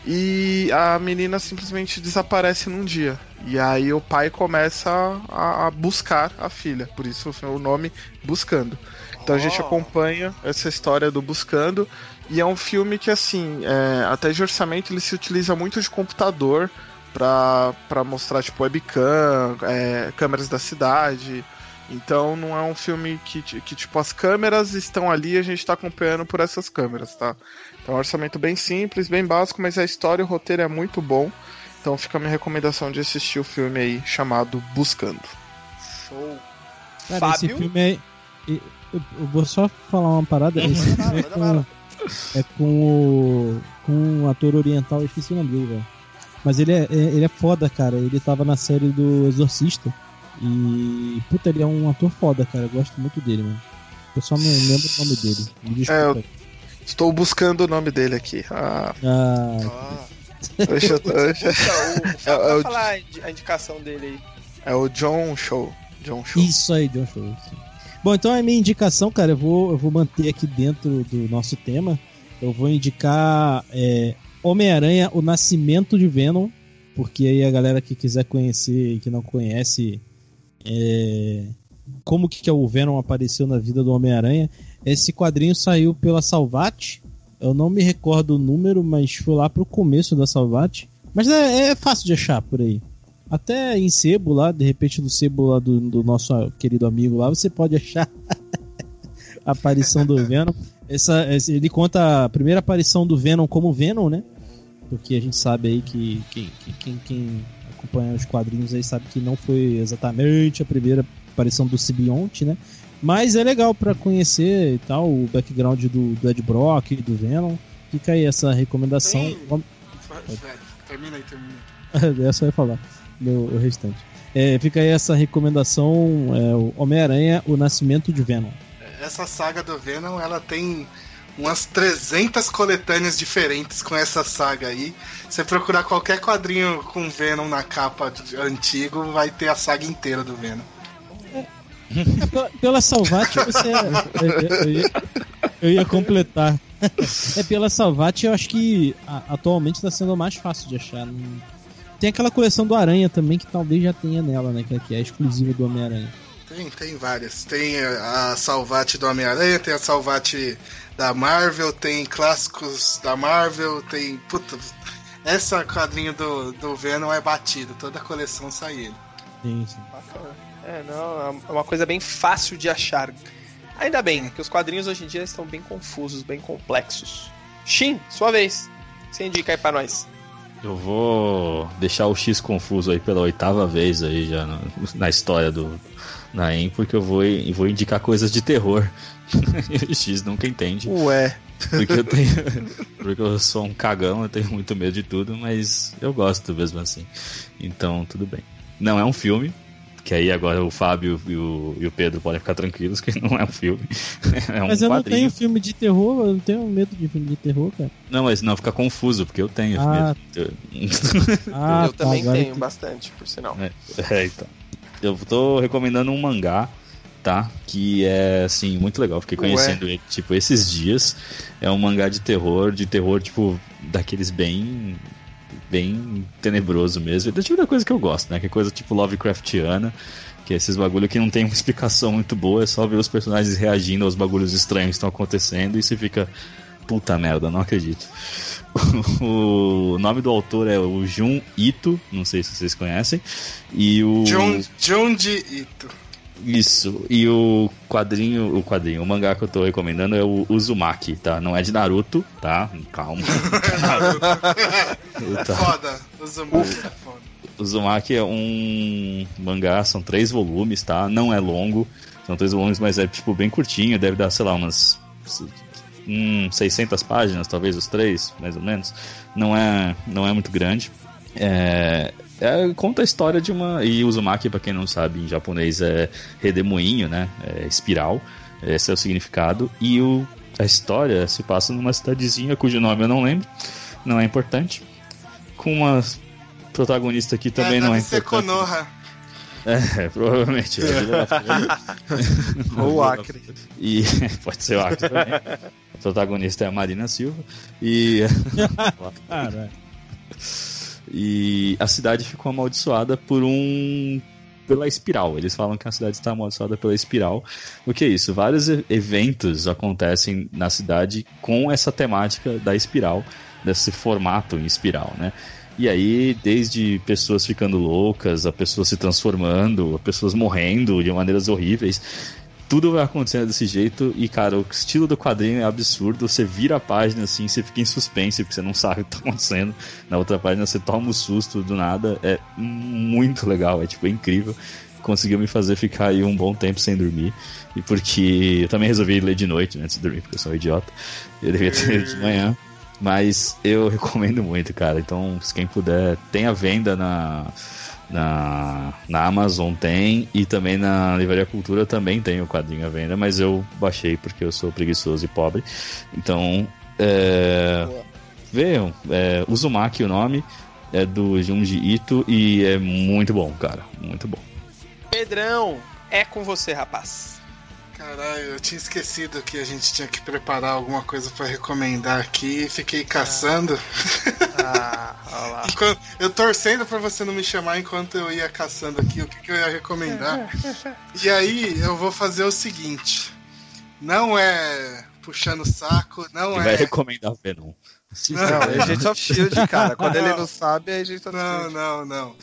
E a menina simplesmente desaparece num dia. E aí o pai começa a, a buscar a filha. Por isso o nome Buscando. Então a gente Oh. acompanha essa história do Buscando. E é um filme que, assim, é, até de orçamento ele se utiliza muito de computador pra, pra mostrar, tipo, webcam, é, câmeras da cidade. Então não é um filme que, que, tipo, as câmeras estão ali e a gente tá acompanhando por essas câmeras, tá? Então é um orçamento bem simples, bem básico, mas a história e o roteiro é muito bom. Então fica a minha recomendação de assistir o filme aí chamado Buscando. Show. Cara, esse Fábio? filme é. Eu, vou só falar uma parada. Esse Manda filme é com, é com o. com um ator oriental, eu esqueci o nome dele, velho. Mas ele é, é- ele é foda, cara. Ele tava na série do Exorcista. E. Puta, ele é um ator foda, cara. Eu gosto muito dele, mano. Eu só não lembro o nome dele. Me desculpa. É, eu- Estou buscando o nome dele aqui. Ah, Ah, Ah. deixa, deixa, Puta, o, É, é o- falar a indi- a indicação dele aí. é o John Show. John Show. Isso aí, John Show. isso. Bom, então a minha indicação, cara, eu vou, eu vou manter aqui dentro do nosso tema. Eu vou indicar é, Homem-Aranha, o Nascimento de Venom. porque aí a galera que quiser conhecer e que não conhece é, como que o Venom apareceu na vida do Homem-Aranha, esse quadrinho saiu pela Salvat. Eu não me recordo o número, mas foi lá pro começo da Salvat. Mas é, é fácil de achar por aí. Até em sebo lá, de repente no sebo lá do, do nosso querido amigo lá, você pode achar a aparição do Venom. Essa, ele conta a primeira aparição do Venom como Venom, né? Porque a gente sabe aí que, que- que- quem, quem acompanha os quadrinhos aí sabe que não foi exatamente a primeira aparição do Sibionte, né? Mas é legal pra conhecer e tal o background do, do Ed Brock e do Venom. Fica aí essa recomendação. Tem- Vamos- termina aí, termina. Essa eu ia falar, meu, o restante. É, fica aí essa recomendação: é, Homem-Aranha, o Nascimento de Venom. Essa saga do Venom, ela tem umas 300 coletâneas diferentes com essa saga aí. Você procurar qualquer quadrinho com Venom na capa antigo, vai ter a saga inteira do Venom. Pela- Pela Salvat você. eu, eu- eu ia, eu ia completar. É pela Salvat, eu acho que a- atualmente está sendo mais fácil de achar. Não- Tem aquela coleção do Aranha também que talvez já tenha nela, né? Que que é exclusiva do Homem-Aranha. Tem, tem várias. Tem a Salvate do Homem-Aranha, tem a Salvate da Marvel, tem clássicos da Marvel, tem. Puta. Essa quadrinho do, do Venom é batido, toda a coleção sai ele. Sim, sim. É, não, é uma coisa bem fácil de achar. Ainda bem, que os quadrinhos hoje em dia estão bem confusos, bem complexos. Shin, sua vez. Você indica aí pra nós. Eu vou deixar o X confuso aí pela oitava vez aí já no- na história do Naem, porque eu vou, eu vou indicar coisas de terror. o X nunca entende. Ué. Porque eu tenho. Porque eu sou um cagão, eu tenho muito medo de tudo, mas eu gosto mesmo assim. Então, tudo bem. Não é um filme. Que aí agora o Fábio e o, e o Pedro podem ficar tranquilos que não é um filme. É um Mas eu não quadrinho. tenho filme de terror, eu não tenho medo de filme de terror, cara. Não, mas não fica confuso, porque eu tenho Ah. medo. Ah, eu tá, também tenho eu- bastante, por sinal. É, então. Eu tô recomendando um mangá, tá? Que é, assim, muito legal. Fiquei Ué. conhecendo ele, tipo, esses dias. É um mangá de terror, de terror, tipo, daqueles bem. Bem tenebroso mesmo. É do tipo da coisa que eu gosto, né? Que é coisa tipo Lovecraftiana. Que é esses bagulho que não tem uma explicação muito boa, é só ver os personagens reagindo aos bagulhos estranhos que estão acontecendo e você fica. Puta merda, não acredito. o nome do autor é o Jun Ito, não sei se vocês conhecem. E o. Jun, Junji Ito. Isso. E o quadrinho, o quadrinho, o mangá que eu tô recomendando é o Uzumaki, tá? Não é de Naruto, tá? Calma. Tá. Foda. O Zumaki é foda. Uzumaki é um mangá, são três volumes, tá? Não é longo, são três volumes, mas é tipo bem curtinho, deve dar, sei lá, umas hum, 600 páginas, talvez os três, mais ou menos. Não é, não é muito grande. É, é- conta a história de uma. E Uzumaki, pra quem não sabe, em japonês é redemoinho, né? É espiral. Esse é o significado. E o, a história se passa numa cidadezinha cujo nome eu não lembro, não é importante. Com uma protagonista que também é, não é importante. Konoha. É, provavelmente. Ou Acre. E pode ser o Acre também. A protagonista é a Marina Silva. E, Cara, e a cidade ficou amaldiçoada por um. pela espiral. Eles falam que a cidade está amaldiçoada pela espiral. O que é isso? Vários eventos acontecem na cidade com essa temática da espiral, desse formato em espiral, né? E aí, desde pessoas ficando loucas, a pessoas se transformando, a pessoas morrendo de maneiras horríveis, tudo vai acontecendo desse jeito e, cara, o estilo do quadrinho é absurdo. Você vira a página assim, você fica em suspense porque você não sabe o que tá acontecendo. Na outra página você toma um susto do nada. É muito legal, é tipo é incrível. Conseguiu me fazer ficar aí um bom tempo sem dormir. E porque eu também resolvi ler de noite né, antes de dormir, porque eu sou um idiota. Eu devia ter lido de manhã. Mas eu recomendo muito, cara. Então, se quem puder, tem a venda na, na, na Amazon, tem. E também na Livraria Cultura também tem o quadrinho à venda. Mas eu baixei porque eu sou preguiçoso e pobre. Então, é, vejam. É, Uzumaki o nome. É do Junji Ito e é muito bom, cara. Muito bom. Pedrão, é com você, rapaz. Caralho, eu tinha esquecido que a gente tinha que preparar alguma coisa pra recomendar aqui. Fiquei caçando. Ah, olha lá. Enquanto- eu torcendo pra você não me chamar enquanto eu ia caçando aqui o que, que eu ia recomendar. E aí eu vou fazer o seguinte: não é puxando o saco, não Ele vai é. recomendar Venom. Não, é Agents of Shield, cara. Quando ele não sabe, é Agents of Não, Shield. não, não.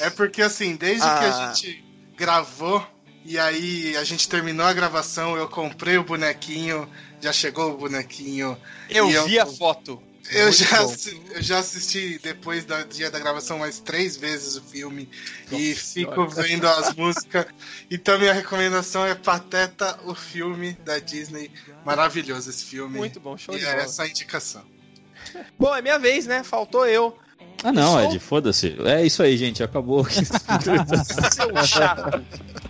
É porque assim, desde que a Ah. gente gravou e aí a gente terminou a gravação, eu comprei o bonequinho, já chegou o bonequinho. Eu E vi a foto. Eu Muito já, bom. eu já assisti depois do dia da gravação mais três vezes o filme e fico vendo as músicas. Então minha recomendação é Pateta, o filme da Disney. Maravilhoso esse filme. Muito bom, show E de é bola. essa a indicação. Bom, é minha vez, né? Faltou eu. Ah, não, Ed, foda-se. É isso aí, gente, acabou. Seu chato.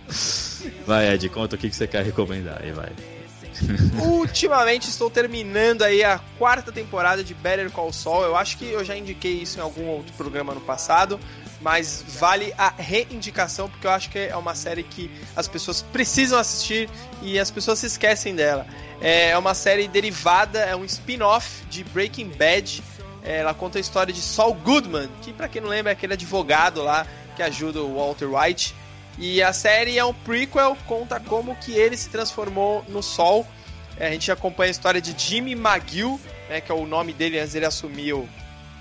vai, Ed, conta o que que você quer recomendar aí, vai. Ultimamente estou terminando aí a quarta temporada de Better Call Saul. Eu acho que eu já indiquei isso em algum outro programa no passado, mas vale a reindicação porque eu acho que é uma série que as pessoas precisam assistir e as pessoas se esquecem dela. É uma série derivada, é um spin-off de Breaking Bad. É, Ela conta a história de Saul Goodman, que pra quem não lembra é aquele advogado lá que ajuda o Walter White. E a série é um prequel, conta como que ele se transformou no Sol. É, a gente acompanha a história de Jimmy McGill, né, que é o nome dele antes ele assumir o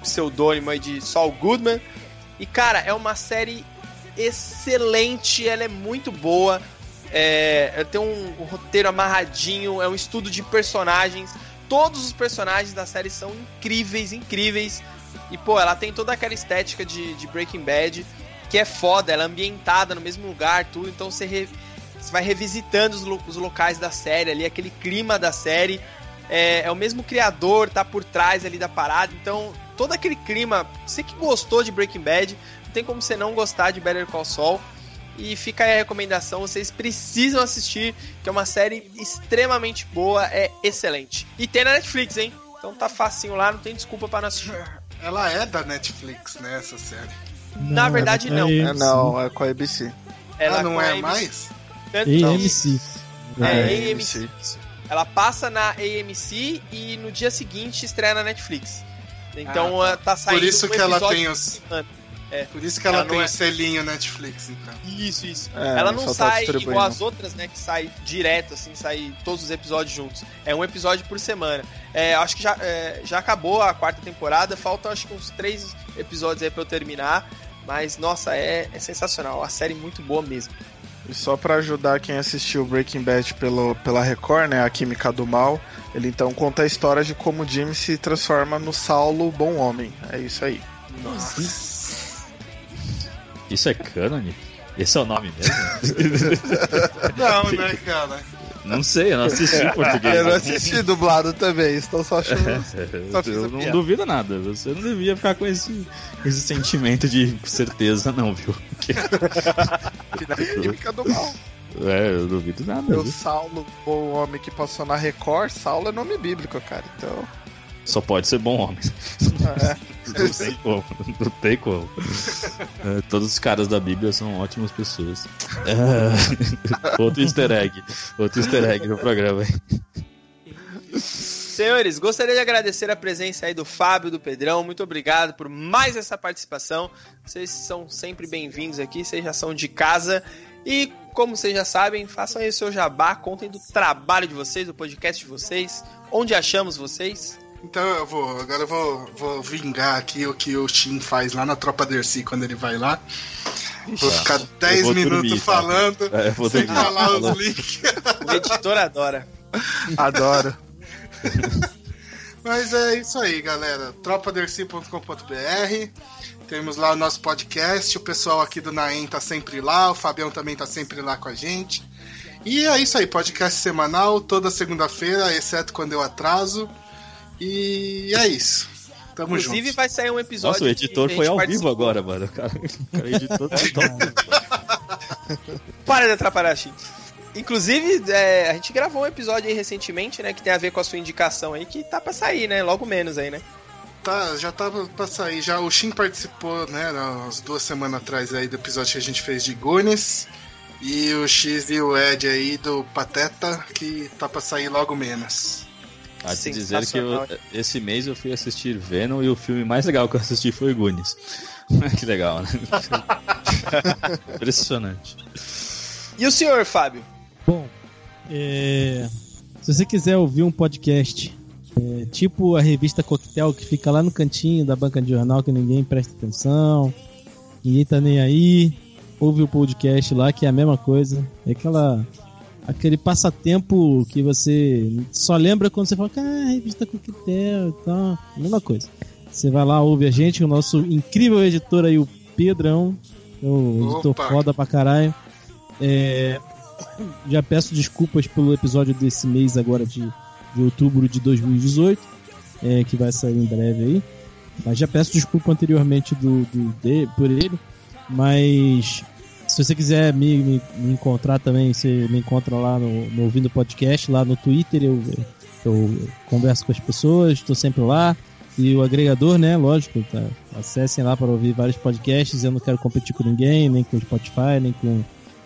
pseudônimo de Saul Goodman. E cara, é uma série excelente, ela é muito boa. É, tem um, um roteiro amarradinho, é um estudo de personagens. Todos os personagens da série são incríveis, incríveis. E pô, ela tem toda aquela estética de, de Breaking Bad que é foda, ela é ambientada no mesmo lugar, tudo, então você, re- você vai revisitando os, os locais da série ali, aquele clima da série. É, é o mesmo criador, tá por trás ali da parada, então todo aquele clima, você que gostou de Breaking Bad, não tem como você não gostar de Better Call Saul. E fica aí a recomendação, vocês precisam assistir, que é uma série extremamente boa, é excelente. E tem na Netflix, hein? Então tá facinho lá, não tem desculpa pra não assistir. Ela é da Netflix, né, essa série. Na verdade, não. É É, não, é com a ABC. Ela Ela não com a é mais? AMC. É, AMC. Ela passa na AMC e no dia seguinte estreia na Netflix. Então Ah, ah, tá saindo Por isso um que ela episódio tem por os. semana. Por isso que ela, Ela não tem é- o selinho Netflix, então. Isso, isso. É, ela não tá sai distribuindo. igual as outras, né? Que sai direto, assim, sai todos os episódios juntos. É um episódio por semana. É, acho que já, é, já acabou a quarta temporada, faltam acho que uns três episódios aí pra eu terminar. Mas, nossa, é, é sensacional. A série muito boa mesmo. E só pra ajudar quem assistiu Breaking Bad pelo, pela Record, né, a Química do Mal, ele então conta a história de como Jimmy se transforma no Saulo Bom Homem. É isso aí. Isso é cânone? Esse é o nome mesmo? Não, né, cara? Não sei, eu não assisti em português. Eu não assisti dublado também, estou só achando. Só eu não piada. duvido nada. Você não devia ficar com esse, esse sentimento de certeza, não, viu? Química do Mal. É, eu duvido nada. O viu? Saulo Bom Homem que passou na Record. Saulo é nome bíblico, cara. Então. Só pode ser bom homem. Não tem como. Não tem como. É, todos os caras da Bíblia são ótimas pessoas. É, outro easter egg. Outro easter egg no programa. aí. Senhores, gostaria de agradecer a presença aí do Fábio, do Pedrão. Muito obrigado por mais essa participação. Vocês são sempre bem-vindos aqui, vocês já são de casa. E como vocês já sabem, façam aí o seu jabá, contem do trabalho de vocês, do podcast de vocês, onde achamos vocês. Então eu vou. Agora eu vou, vou vingar aqui o que o Shin faz lá na Tropa Dercy quando ele vai lá. Vou ficar Eu 10 vou minutos dormir, tá? falando, É, eu vou sem dormir. falar os links. O editor adora. Adoro. Mas é isso aí, galera. tropadercy.com.br. Temos lá o nosso podcast. O pessoal aqui do Naem tá sempre lá. O Fabião também tá sempre lá com a gente. E é isso aí, podcast semanal, toda segunda-feira, exceto quando eu atraso. E é isso. Tamo Inclusive, junto. vai sair um episódio. Nossa, o editor foi ao participou. vivo agora, mano. O cara, o cara editou tudo. Para de atrapalhar, Chico. Inclusive, é, a gente gravou um episódio aí recentemente, né? Que tem a ver com a sua indicação aí, que tá pra sair, né? Logo menos aí, né? Tá, já tava pra sair. Já, o Shin participou, né, umas duas semanas atrás aí do episódio que a gente fez de Goonies. E o X e o Ed aí do Pateta, que tá pra sair logo menos. Há de dizer que eu- esse mês eu fui assistir Venom e o filme mais legal que eu assisti foi Goonies. que legal, né? Impressionante. E o senhor, Fábio? Bom, é, se você quiser ouvir um podcast, é, tipo a revista Coquetel, que fica lá no cantinho da banca de jornal, que ninguém presta atenção, ninguém tá nem aí, ouve o podcast lá, que é a mesma coisa. É aquela. Aquele passatempo que você só lembra quando você fala, ah, revista Coquetel e tal. Mesma coisa. Você vai lá, ouve a gente, o nosso incrível editor aí, o Pedrão, o editor Opa. foda pra caralho. É, já peço desculpas pelo episódio desse mês agora de, de outubro de 2018, é, que vai sair em breve aí. Mas já peço desculpa anteriormente do, do- de- por ele. Mas se você quiser me, me, me encontrar também, você me encontra lá no, no Ouvindo Podcast, lá no Twitter, eu, eu converso com as pessoas, estou sempre lá. E o agregador, né? Lógico, tá? acessem lá para ouvir vários podcasts. Eu não quero competir com ninguém, nem com o Spotify, nem com.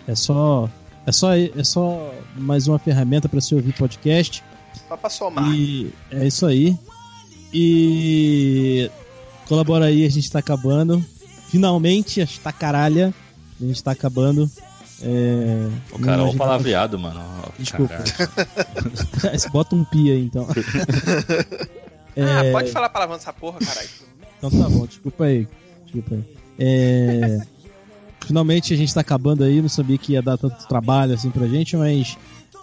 É só. É só, é só mais uma ferramenta para você ouvir podcast. Só pra somar. E é isso aí. E colabora aí, a gente tá acabando. Finalmente, esta caralha, a gente tá acabando. É... O cara, ó, o palavreado, mano. Ó, Desculpa. Bota um pi aí, então. Ah, É, pode falar palavrão nessa porra, caralho. Então tá bom, desculpa aí. Desculpa aí. É, Finalmente a gente tá acabando aí, não sabia que ia dar tanto trabalho assim pra gente, mas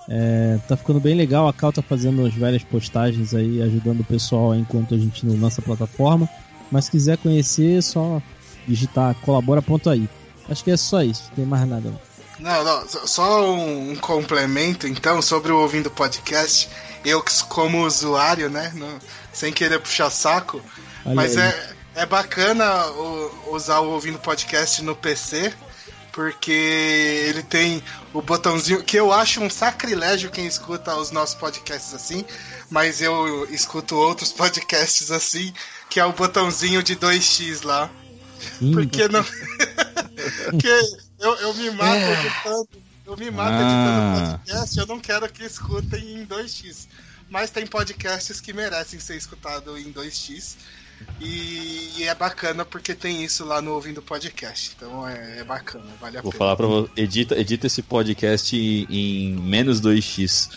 é, tá ficando bem legal. A Cal tá fazendo as velhas postagens aí, ajudando o pessoal enquanto a gente não lança a plataforma. Mas se quiser conhecer, é só digitar colabora.ai. Acho que é só isso, não tem mais nada. não. Não, só- um, um complemento então sobre o ouvindo podcast. Eu como usuário, né, não- sem querer puxar saco, Olha mas aí. é, é bacana o- usar o ouvindo podcast no PC, porque ele tem o botãozinho que eu acho um sacrilégio quem escuta os nossos podcasts assim, mas eu escuto outros podcasts assim, que é o botãozinho de 2x lá. Sim, Porque não. Porque eu, eu me mato editando. Eu me mato Ah. editando podcast, eu não quero que escutem em 2x. Mas tem podcasts que merecem ser escutados em 2x. E, e é bacana porque tem isso lá no Ouvindo Podcast. Então é, é bacana, vale a Vou pena. falar pra você, edita, edita esse podcast em menos 2x.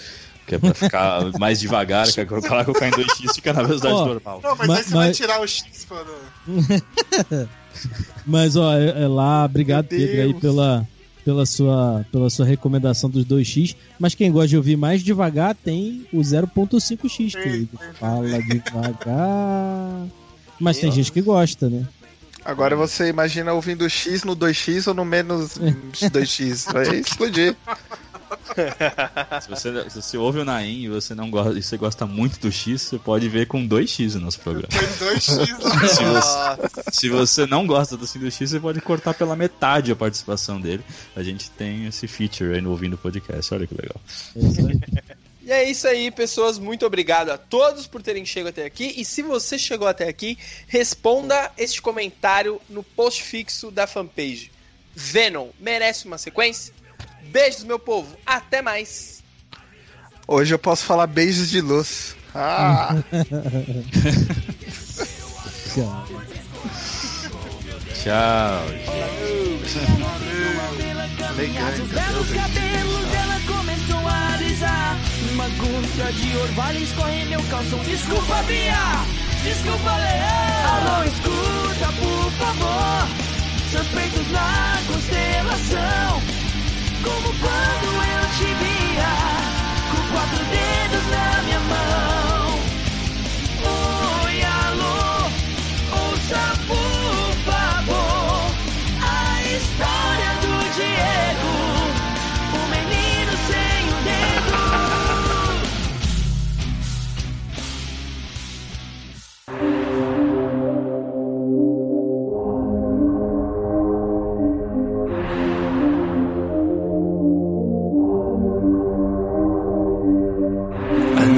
Que é pra ficar mais devagar, que é colocar colocar em 2x fica na velocidade Ó, normal. Não, mas, Mas- aí você vai mas- tirar o X para. Mas ó, é, é lá, obrigado Meu Pedro aí pela, pela, sua, pela sua recomendação dos 2x. Mas quem gosta de ouvir mais devagar tem o 0.5x, Tem, querido. tem Fala devagar. Mas tem Eu- gente que gosta, né? Agora você imagina ouvindo X no 2X ou no menos 2X. Vai explodir. Se você, se você ouve o Naim e você não gosta, e você gosta muito do X, você pode ver com 2x o nosso programa. Tem 2x lá. Se você, Nossa, se você não gosta do Sim do X, você pode cortar pela metade a participação dele. A gente tem esse feature aí no ouvindo o podcast. Olha que legal. E é isso aí, pessoas. Muito obrigado a todos por terem chegado até aqui. E se você chegou até aqui, responda este comentário no post fixo da fanpage. Venom merece uma sequência? Beijos, meu povo. Até mais. Hoje eu posso falar beijos de luz. Ah. Tchau. Os belos cabelos ela começou a alisar Uma gota de orvalho escorre meu calção Desculpa, Bia! Desculpa, Leão! Alô, escuta, por favor Seus peitos na constelação Como quando eu te via Com quatro dedos na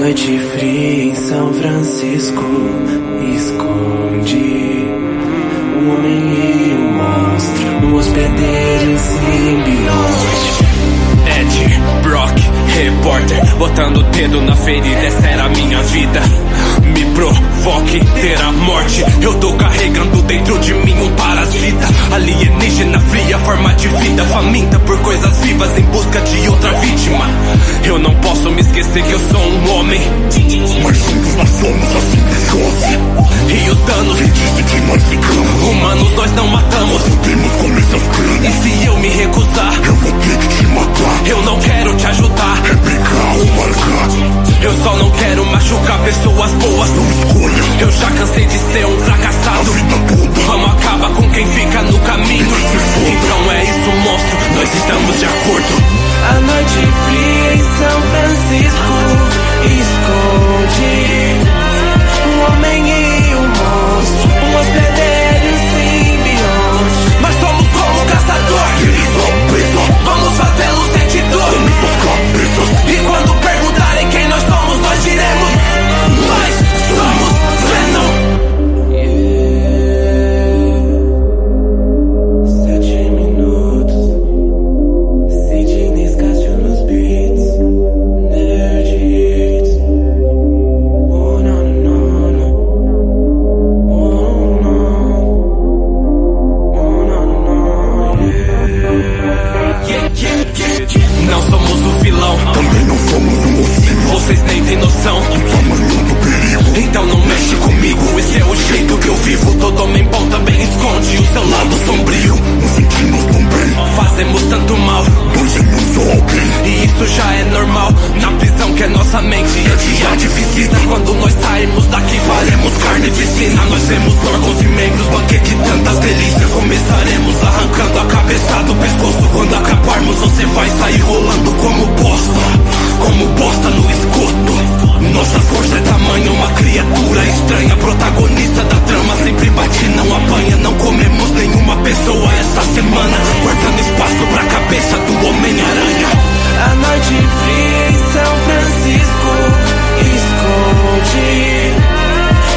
noite fria em São Francisco esconde um homem e um monstro no hospedeiro em. Ed, Brock, repórter, botando o dedo na ferida, essa era a minha vida. Me provoque ter a morte, eu tô carregando dentro de mim um parasita, alienígena fria, forma de vida. Faminta por coisas vivas em busca de outra vítima. Eu não posso me esquecer que eu sou um homem. Mas juntos nós somos a simbiose. E os danos que disse que nós ficamos. Humanos nós não matamos. Subimos com esses crânios. E se eu me recusar, eu vou ter que te matar. Eu não quero te ajudar. Replicar ou marcar. Eu só não quero machucar pessoas boas. Não escolha. Eu já cansei de ser um fracassado. A vida toda. Vamos acabar com quem fica no caminho. Então é isso, monstro. Nós estamos de acordo. A noite fria em São Francisco esconde um homem e um monstro, um hospedeiro simbionte. Mas somos como caçador. Eles são presos. Vamos fazê-los sentir dor. E quando perguntarem nem têm noção. perigo. Então não mexe comigo. Esse é o jeito que eu vivo. Todo homem bom também esconde o seu lado sombrio. Nos sentimos tão bem. Fazemos tanto mal. Dois um só alguém. E isso já é normal. Na prisão que é nossa mente. É dia de visita. Quando nós saímos daqui, faremos carne e piscina. Nós temos órgãos e membros. Banquete tantas delícias. Começaremos arrancando a cabeça do pescoço. Quando acabarmos, você vai sair rolando como bosta. Como bosta no esgoto. Nossa força é tamanho, uma criatura estranha. Protagonista da trama, sempre bate, não apanha. Não comemos nenhuma pessoa essa semana. Guardando espaço pra cabeça do Homem-Aranha. A noite fria em São Francisco esconde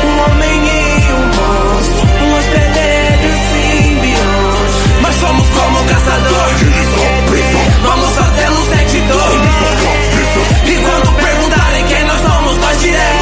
um homem e um monstro, um hospedeiro simbionte. Mas somos como o caçador. Eles são somos, nós